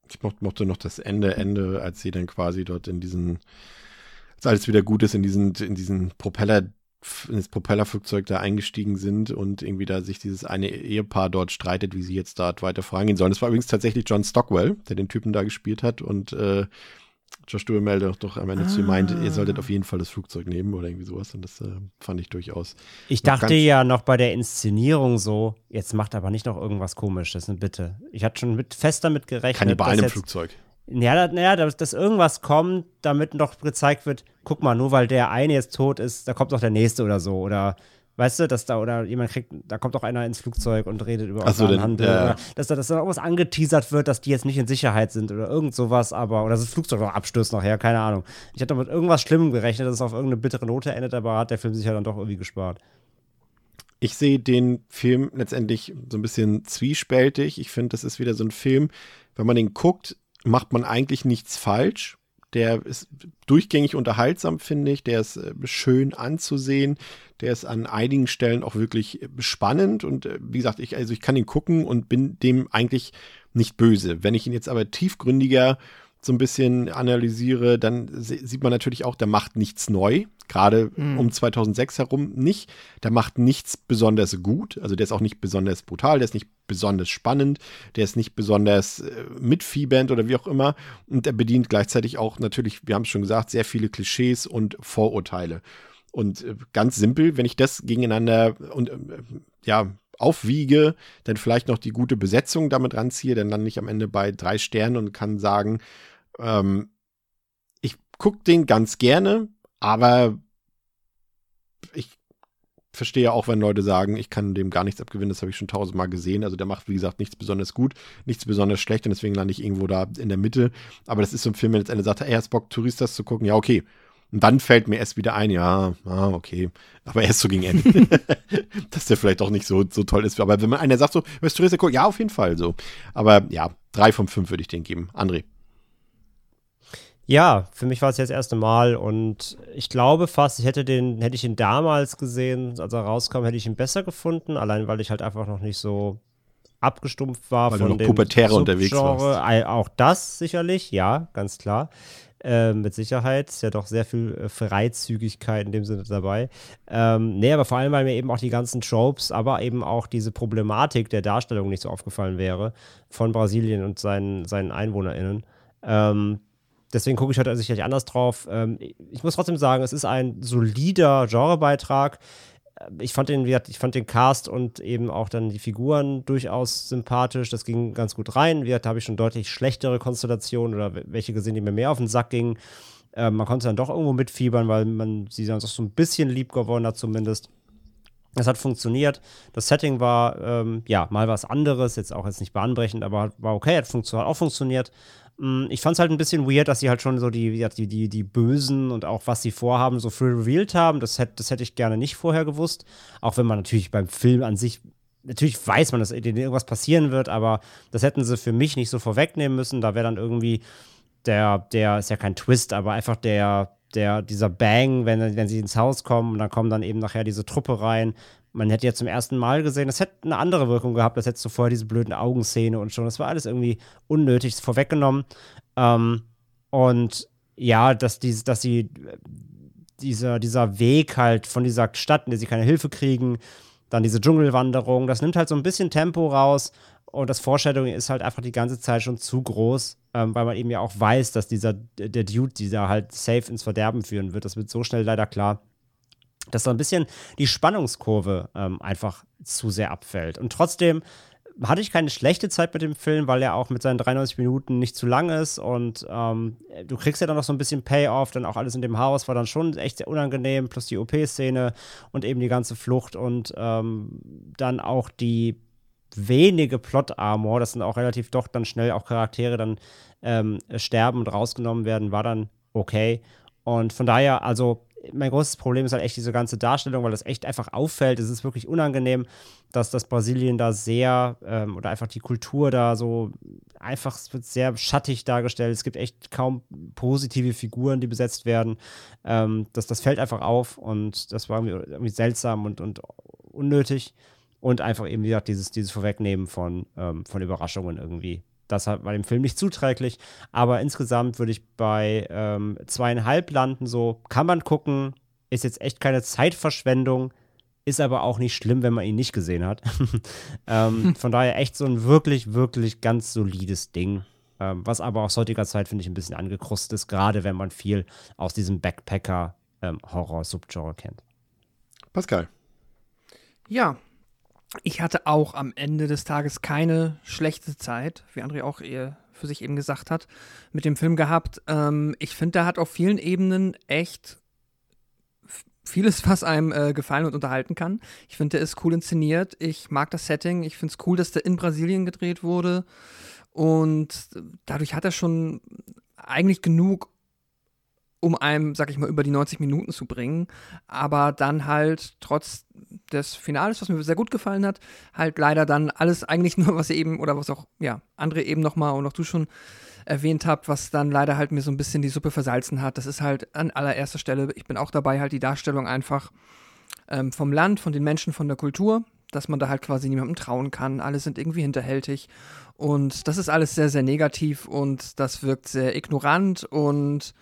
Ich mochte, noch das Ende, Ende, als sie dann quasi dort in diesen, als alles wieder gut ist, in diesen, in diesen Propeller, in das Propellerflugzeug da eingestiegen sind und irgendwie da sich dieses eine Ehepaar dort streitet, wie sie jetzt dort weiter vorangehen sollen. Das war übrigens tatsächlich John Stockwell, der den Typen da gespielt hat und äh, Josh Duhamel doch, doch am Ende zu ihm meinte, ihr solltet auf jeden Fall das Flugzeug nehmen oder irgendwie sowas und das äh, fand ich durchaus. Ich dachte ja noch bei der Inszenierung so, jetzt macht aber nicht noch irgendwas komisches, ne, bitte. Ich hatte schon mit, fest damit gerechnet, Kannibalen im jetzt, Flugzeug. ja, da, naja, dass, dass irgendwas kommt, damit noch gezeigt wird, guck mal, nur weil der eine jetzt tot ist, da kommt noch der nächste oder so. Oder weißt du, dass da oder jemand kriegt, da kommt doch einer ins Flugzeug und redet über Ach so, Organhandel. ja. Oder dass da, dass da irgendwas angeteasert wird, dass die jetzt nicht in Sicherheit sind oder irgend sowas, aber, oder das Flugzeug noch abstürzt nachher, keine Ahnung. Ich hatte mit irgendwas Schlimmem gerechnet, dass es auf irgendeine bittere Note endet, aber hat der Film sich ja dann doch irgendwie gespart. Ich sehe den Film letztendlich so ein bisschen zwiespältig. Ich finde, das ist wieder so ein Film, wenn man den guckt, macht man eigentlich nichts falsch. Der ist durchgängig unterhaltsam, finde ich. Der ist äh, schön anzusehen. Der ist an einigen Stellen auch wirklich äh, spannend. Und äh, wie gesagt, ich, also ich kann ihn gucken und bin dem eigentlich nicht böse. Wenn ich ihn jetzt aber tiefgründiger so ein bisschen analysiere, dann sieht man natürlich auch, der macht nichts neu. Gerade um 2006 herum nicht. Der macht nichts besonders gut. Also der ist auch nicht besonders brutal, der ist nicht besonders spannend, der ist nicht besonders äh, mitfiebernd oder wie auch immer. Und er bedient gleichzeitig auch natürlich, wir haben es schon gesagt, sehr viele Klischees und Vorurteile. Und äh, ganz simpel, wenn ich das gegeneinander und äh, ja, aufwiege, dann vielleicht noch die gute Besetzung damit ranziehe, dann lande ich am Ende bei drei Sternen und kann sagen, ähm, ich gucke den ganz gerne, aber ich verstehe auch, wenn Leute sagen, ich kann dem gar nichts abgewinnen, das habe ich schon tausendmal gesehen. Also der macht, wie gesagt, nichts besonders gut, nichts besonders schlecht und deswegen lande ich irgendwo da in der Mitte. Aber das ist so ein Film, wenn jetzt einer sagt, ey, hast Bock, Touristas zu gucken? Ja, okay. Und dann fällt mir erst wieder ein, ja, ah, okay. Aber erst so gegen Ende. Dass der vielleicht auch nicht so, so toll ist. Aber wenn man einer sagt so, willst du gucken? Ja, auf jeden Fall so. Aber ja, drei von fünf würde ich den geben. André. Ja, für mich war es jetzt das erste Mal und ich glaube fast, ich hätte den, hätte ich ihn damals gesehen, als er rauskam, hätte ich ihn besser gefunden, allein weil ich halt einfach noch nicht so abgestumpft war weil von du noch dem pubertäre unterwegs warst. Auch das sicherlich, ja, ganz klar. Äh, mit Sicherheit ist ja doch sehr viel äh, Freizügigkeit in dem Sinne dabei. Ähm, nee, aber vor allem, weil mir eben auch die ganzen Tropes, aber eben auch diese Problematik der Darstellung nicht so aufgefallen wäre von Brasilien und seinen, seinen EinwohnerInnen. Ähm, deswegen gucke ich heute sicherlich anders drauf. Ähm, ich muss trotzdem sagen, es ist ein solider Genrebeitrag. Äh, ich fand den, ich fand den Cast und eben auch dann die Figuren durchaus sympathisch. Das ging ganz gut rein. Da habe ich schon deutlich schlechtere Konstellationen oder welche gesehen, die mir mehr auf den Sack gingen. Ähm, man konnte dann doch irgendwo mitfiebern, weil man sie dann auch so ein bisschen lieb geworden hat, zumindest. Das hat funktioniert. Das Setting war, ähm, ja, mal was anderes, jetzt auch jetzt nicht bahnbrechend, aber war okay, hat, funktio hat auch funktioniert. Mm, ich fand es halt ein bisschen weird, dass sie halt schon so die, die, die, die Bösen und auch was sie vorhaben, so früh revealed haben. Das hätte, das hätte ich gerne nicht vorher gewusst. Auch wenn man natürlich beim Film an sich, natürlich weiß man, dass irgendwas passieren wird, aber das hätten sie für mich nicht so vorwegnehmen müssen. Da wäre dann irgendwie der, der ist ja kein Twist, aber einfach der, der, dieser Bang, wenn, wenn sie ins Haus kommen und dann kommen dann eben nachher diese Truppe rein man hätte ja zum ersten Mal gesehen, das hätte eine andere Wirkung gehabt, das hättest du vorher diese blöden Augenszene und schon. Das war alles irgendwie unnötig vorweggenommen. Ähm, und ja, dass, die, dass sie dieser, dieser Weg halt von dieser Stadt, in der sie keine Hilfe kriegen, dann diese Dschungelwanderung, das nimmt halt so ein bisschen Tempo raus und das Foreshadowing ist halt einfach die ganze Zeit schon zu groß, ähm, weil man eben ja auch weiß, dass dieser, der Dude, dieser halt safe ins Verderben führen wird. Das wird so schnell leider klar dass so ein bisschen die Spannungskurve ähm, einfach zu sehr abfällt. Und trotzdem hatte ich keine schlechte Zeit mit dem Film, weil er auch mit seinen 93 Minuten nicht zu lang ist und ähm, du kriegst ja dann noch so ein bisschen Payoff, dann auch alles in dem Haus war dann schon echt sehr unangenehm, plus die OP-Szene und eben die ganze Flucht und ähm, dann auch die wenige Plot-Armor, das sind auch relativ doch dann schnell auch Charaktere dann ähm, sterben und rausgenommen werden, war dann okay. Und von daher, also mein großes Problem ist halt echt diese ganze Darstellung, weil das echt einfach auffällt. Es ist wirklich unangenehm, dass das Brasilien da sehr ähm, oder einfach die Kultur da so einfach, es wird sehr schattig dargestellt. Es gibt echt kaum positive Figuren, die besetzt werden. Ähm, das, das fällt einfach auf und das war irgendwie, irgendwie seltsam und, und unnötig. Und einfach eben, wie gesagt, dieses, dieses Vorwegnehmen von, ähm, von Überraschungen irgendwie. Das war dem Film nicht zuträglich. Aber insgesamt würde ich bei ähm, zweieinhalb landen. So kann man gucken. Ist jetzt echt keine Zeitverschwendung. Ist aber auch nicht schlimm, wenn man ihn nicht gesehen hat. ähm, von daher echt so ein wirklich, wirklich ganz solides Ding. Ähm, was aber aus heutiger Zeit, finde ich, ein bisschen angekrustet ist. Gerade wenn man viel aus diesem Backpacker-Horror-Subgenre ähm, kennt. Pascal. Ja, ich hatte auch am Ende des Tages keine schlechte Zeit, wie André auch eher für sich eben gesagt hat, mit dem Film gehabt. Ähm, ich finde, der hat auf vielen Ebenen echt vieles, was einem äh, gefallen und unterhalten kann. Ich finde, der ist cool inszeniert. Ich mag das Setting. Ich finde es cool, dass der in Brasilien gedreht wurde. Und dadurch hat er schon eigentlich genug, um einem, sag ich mal, über die 90 Minuten zu bringen. Aber dann halt trotz des Finales, was mir sehr gut gefallen hat, halt leider dann alles eigentlich nur, was ihr eben, oder was auch, ja, andere eben nochmal und auch du schon erwähnt habt, was dann leider halt mir so ein bisschen die Suppe versalzen hat. Das ist halt an allererster Stelle, ich bin auch dabei, halt die Darstellung einfach ähm, vom Land, von den Menschen, von der Kultur, dass man da halt quasi niemandem trauen kann. Alle sind irgendwie hinterhältig. Und das ist alles sehr, sehr negativ und das wirkt sehr ignorant und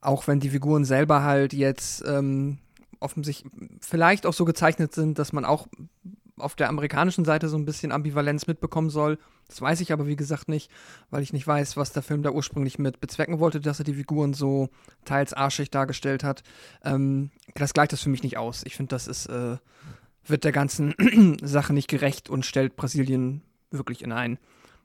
auch wenn die Figuren selber halt jetzt ähm, offensichtlich vielleicht auch so gezeichnet sind, dass man auch auf der amerikanischen Seite so ein bisschen Ambivalenz mitbekommen soll. Das weiß ich aber wie gesagt nicht, weil ich nicht weiß, was der Film da ursprünglich mit bezwecken wollte, dass er die Figuren so teils arschig dargestellt hat. Ähm, das gleicht das für mich nicht aus. Ich finde, das ist, äh, wird der ganzen Sache nicht gerecht und stellt Brasilien wirklich in ein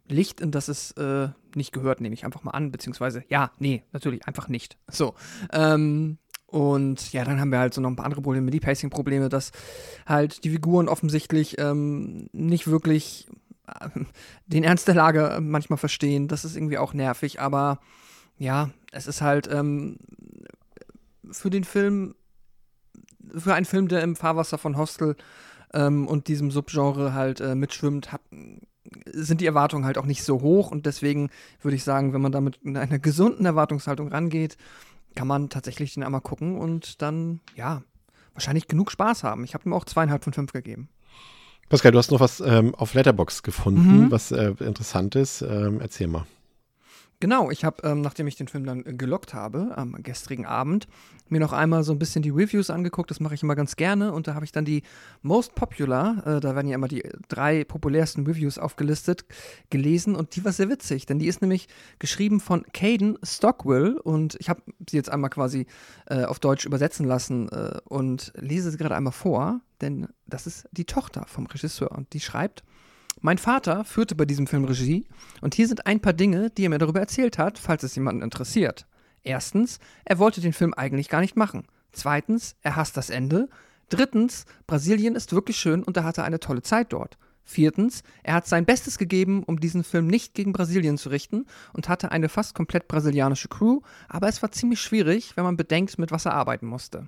Licht, in das es äh, nicht gehört, nehme ich einfach mal an, beziehungsweise, ja, nee, natürlich, einfach nicht. So. Ähm, Und ja, dann haben wir halt so noch ein paar andere Probleme, die Pacing-Probleme, dass halt die Figuren offensichtlich ähm, nicht wirklich äh, den Ernst der Lage manchmal verstehen. Das ist irgendwie auch nervig, aber ja, es ist halt ähm, für den Film, für einen Film, der im Fahrwasser von Hostel ähm, und diesem Subgenre halt äh, mitschwimmt, hat, sind die Erwartungen halt auch nicht so hoch und deswegen würde ich sagen, wenn man damit in einer gesunden Erwartungshaltung rangeht, kann man tatsächlich den einmal gucken und dann, ja, wahrscheinlich genug Spaß haben. Ich habe ihm auch zweieinhalb von fünf gegeben. Pascal, du hast noch was ähm, auf Letterbox gefunden, mhm. was äh, interessant ist. Ähm, erzähl mal. Genau, ich habe, ähm, nachdem ich den Film dann gelockt habe, am gestrigen Abend, mir noch einmal so ein bisschen die Reviews angeguckt. Das mache ich immer ganz gerne. Und da habe ich dann die Most Popular, äh, da werden ja immer die drei populärsten Reviews aufgelistet, gelesen. Und die war sehr witzig, denn die ist nämlich geschrieben von Caden Stockwell. Und ich habe sie jetzt einmal quasi äh, auf Deutsch übersetzen lassen äh, und lese sie gerade einmal vor, denn das ist die Tochter vom Regisseur. Und die schreibt, mein Vater führte bei diesem Film Regie und hier sind ein paar Dinge, die er mir darüber erzählt hat, falls es jemanden interessiert. Erstens, er wollte den Film eigentlich gar nicht machen. Zweitens, er hasst das Ende. Drittens, Brasilien ist wirklich schön und er hatte eine tolle Zeit dort. Viertens, er hat sein Bestes gegeben, um diesen Film nicht gegen Brasilien zu richten und hatte eine fast komplett brasilianische Crew, aber es war ziemlich schwierig, wenn man bedenkt, mit was er arbeiten musste.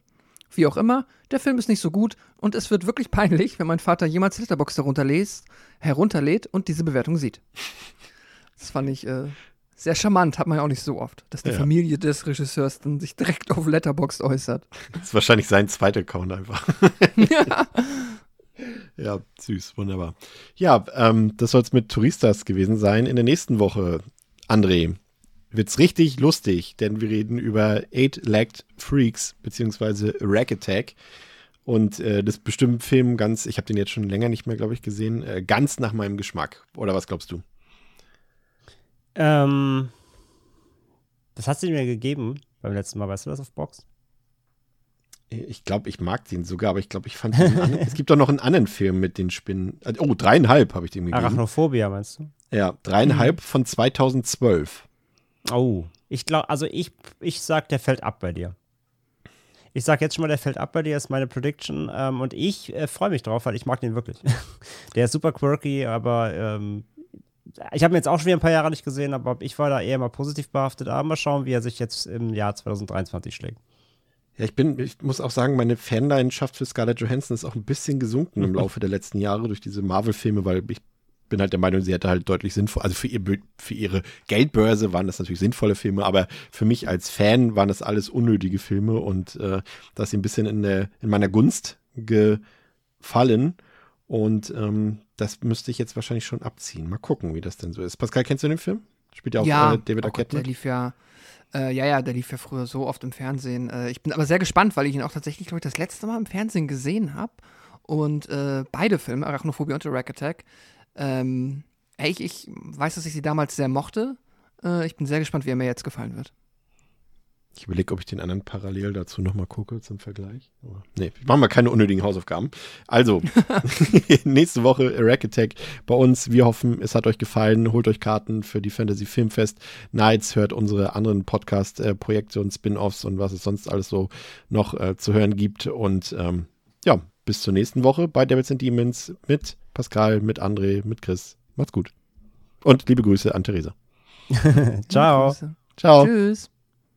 Wie auch immer, der Film ist nicht so gut und es wird wirklich peinlich, wenn mein Vater jemals Letterbox herunterlädt, herunterlädt und diese Bewertung sieht. Das fand ich äh, sehr charmant, hat man ja auch nicht so oft, dass die ja. Familie des Regisseurs dann sich direkt auf Letterbox äußert. Das ist wahrscheinlich sein zweiter Account einfach. ja. Ja, süß, wunderbar. Ja, ähm, das soll es mit Touristas gewesen sein. In der nächsten Woche, André, wird's richtig lustig, denn wir reden über Eight-Legged Freaks beziehungsweise Rack Attack. Und äh, das bestimmt Film ganz, ich habe den jetzt schon länger nicht mehr, glaube ich, gesehen, äh, ganz nach meinem Geschmack. Oder was glaubst du? Ähm, was hast du mir gegeben beim letzten Mal? Weißt du das auf Box? Ich glaube, ich mag den sogar, aber ich glaube, ich fand den Es gibt doch noch einen anderen Film mit den Spinnen. Äh, oh, dreieinhalb habe ich dem gegeben. Arachnophobia, meinst du? Ja, dreieinhalb mhm. von 2012. Oh, ich glaube, also ich, ich sag, der fällt ab bei dir. Ich sag jetzt schon mal, der fällt ab bei dir, ist meine Prediction. Ähm, und ich äh, freue mich drauf, weil ich mag den wirklich. der ist super quirky, aber ähm, ich habe ihn jetzt auch schon wieder ein paar Jahre nicht gesehen, aber ich war da eher mal positiv behaftet. Aber mal schauen, wie er sich jetzt im Jahr 2023 schlägt. Ja, ich bin, ich muss auch sagen, meine Fanleidenschaft für Scarlett Johansson ist auch ein bisschen gesunken im Laufe der letzten Jahre durch diese Marvel-Filme, weil ich bin halt der Meinung, sie hätte halt deutlich sinnvoll, also für, ihr, für ihre Geldbörse waren das natürlich sinnvolle Filme, aber für mich als Fan waren das alles unnötige Filme und äh, da ist sie ein bisschen in, der, in meiner Gunst gefallen und ähm, das müsste ich jetzt wahrscheinlich schon abziehen. Mal gucken, wie das denn so ist. Pascal, kennst du den Film? Spielt ja auch ja, äh, David oh Arquette Gott, Der lief ja äh, ja, ja, der lief ja früher so oft im Fernsehen. Äh, ich bin aber sehr gespannt, weil ich ihn auch tatsächlich, glaube ich, das letzte Mal im Fernsehen gesehen habe. Und äh, beide Filme, Arachnophobie und The Rack Attack, ähm, ich, ich weiß, dass ich sie damals sehr mochte. Äh, ich bin sehr gespannt, wie er mir jetzt gefallen wird. Ich überlege, ob ich den anderen parallel dazu nochmal gucke zum Vergleich. Aber nee, machen wir keine unnötigen Hausaufgaben. Also, nächste Woche Rack Attack bei uns. Wir hoffen, es hat euch gefallen. Holt euch Karten für die Fantasy Filmfest Nights. Hört unsere anderen Podcast-Projekte und Spin-Offs und was es sonst alles so noch äh, zu hören gibt. Und ähm, ja, bis zur nächsten Woche bei Devils and Demons mit Pascal, mit André, mit Chris. Macht's gut. Und liebe Grüße an Theresa. Ciao. Ciao. Tschüss.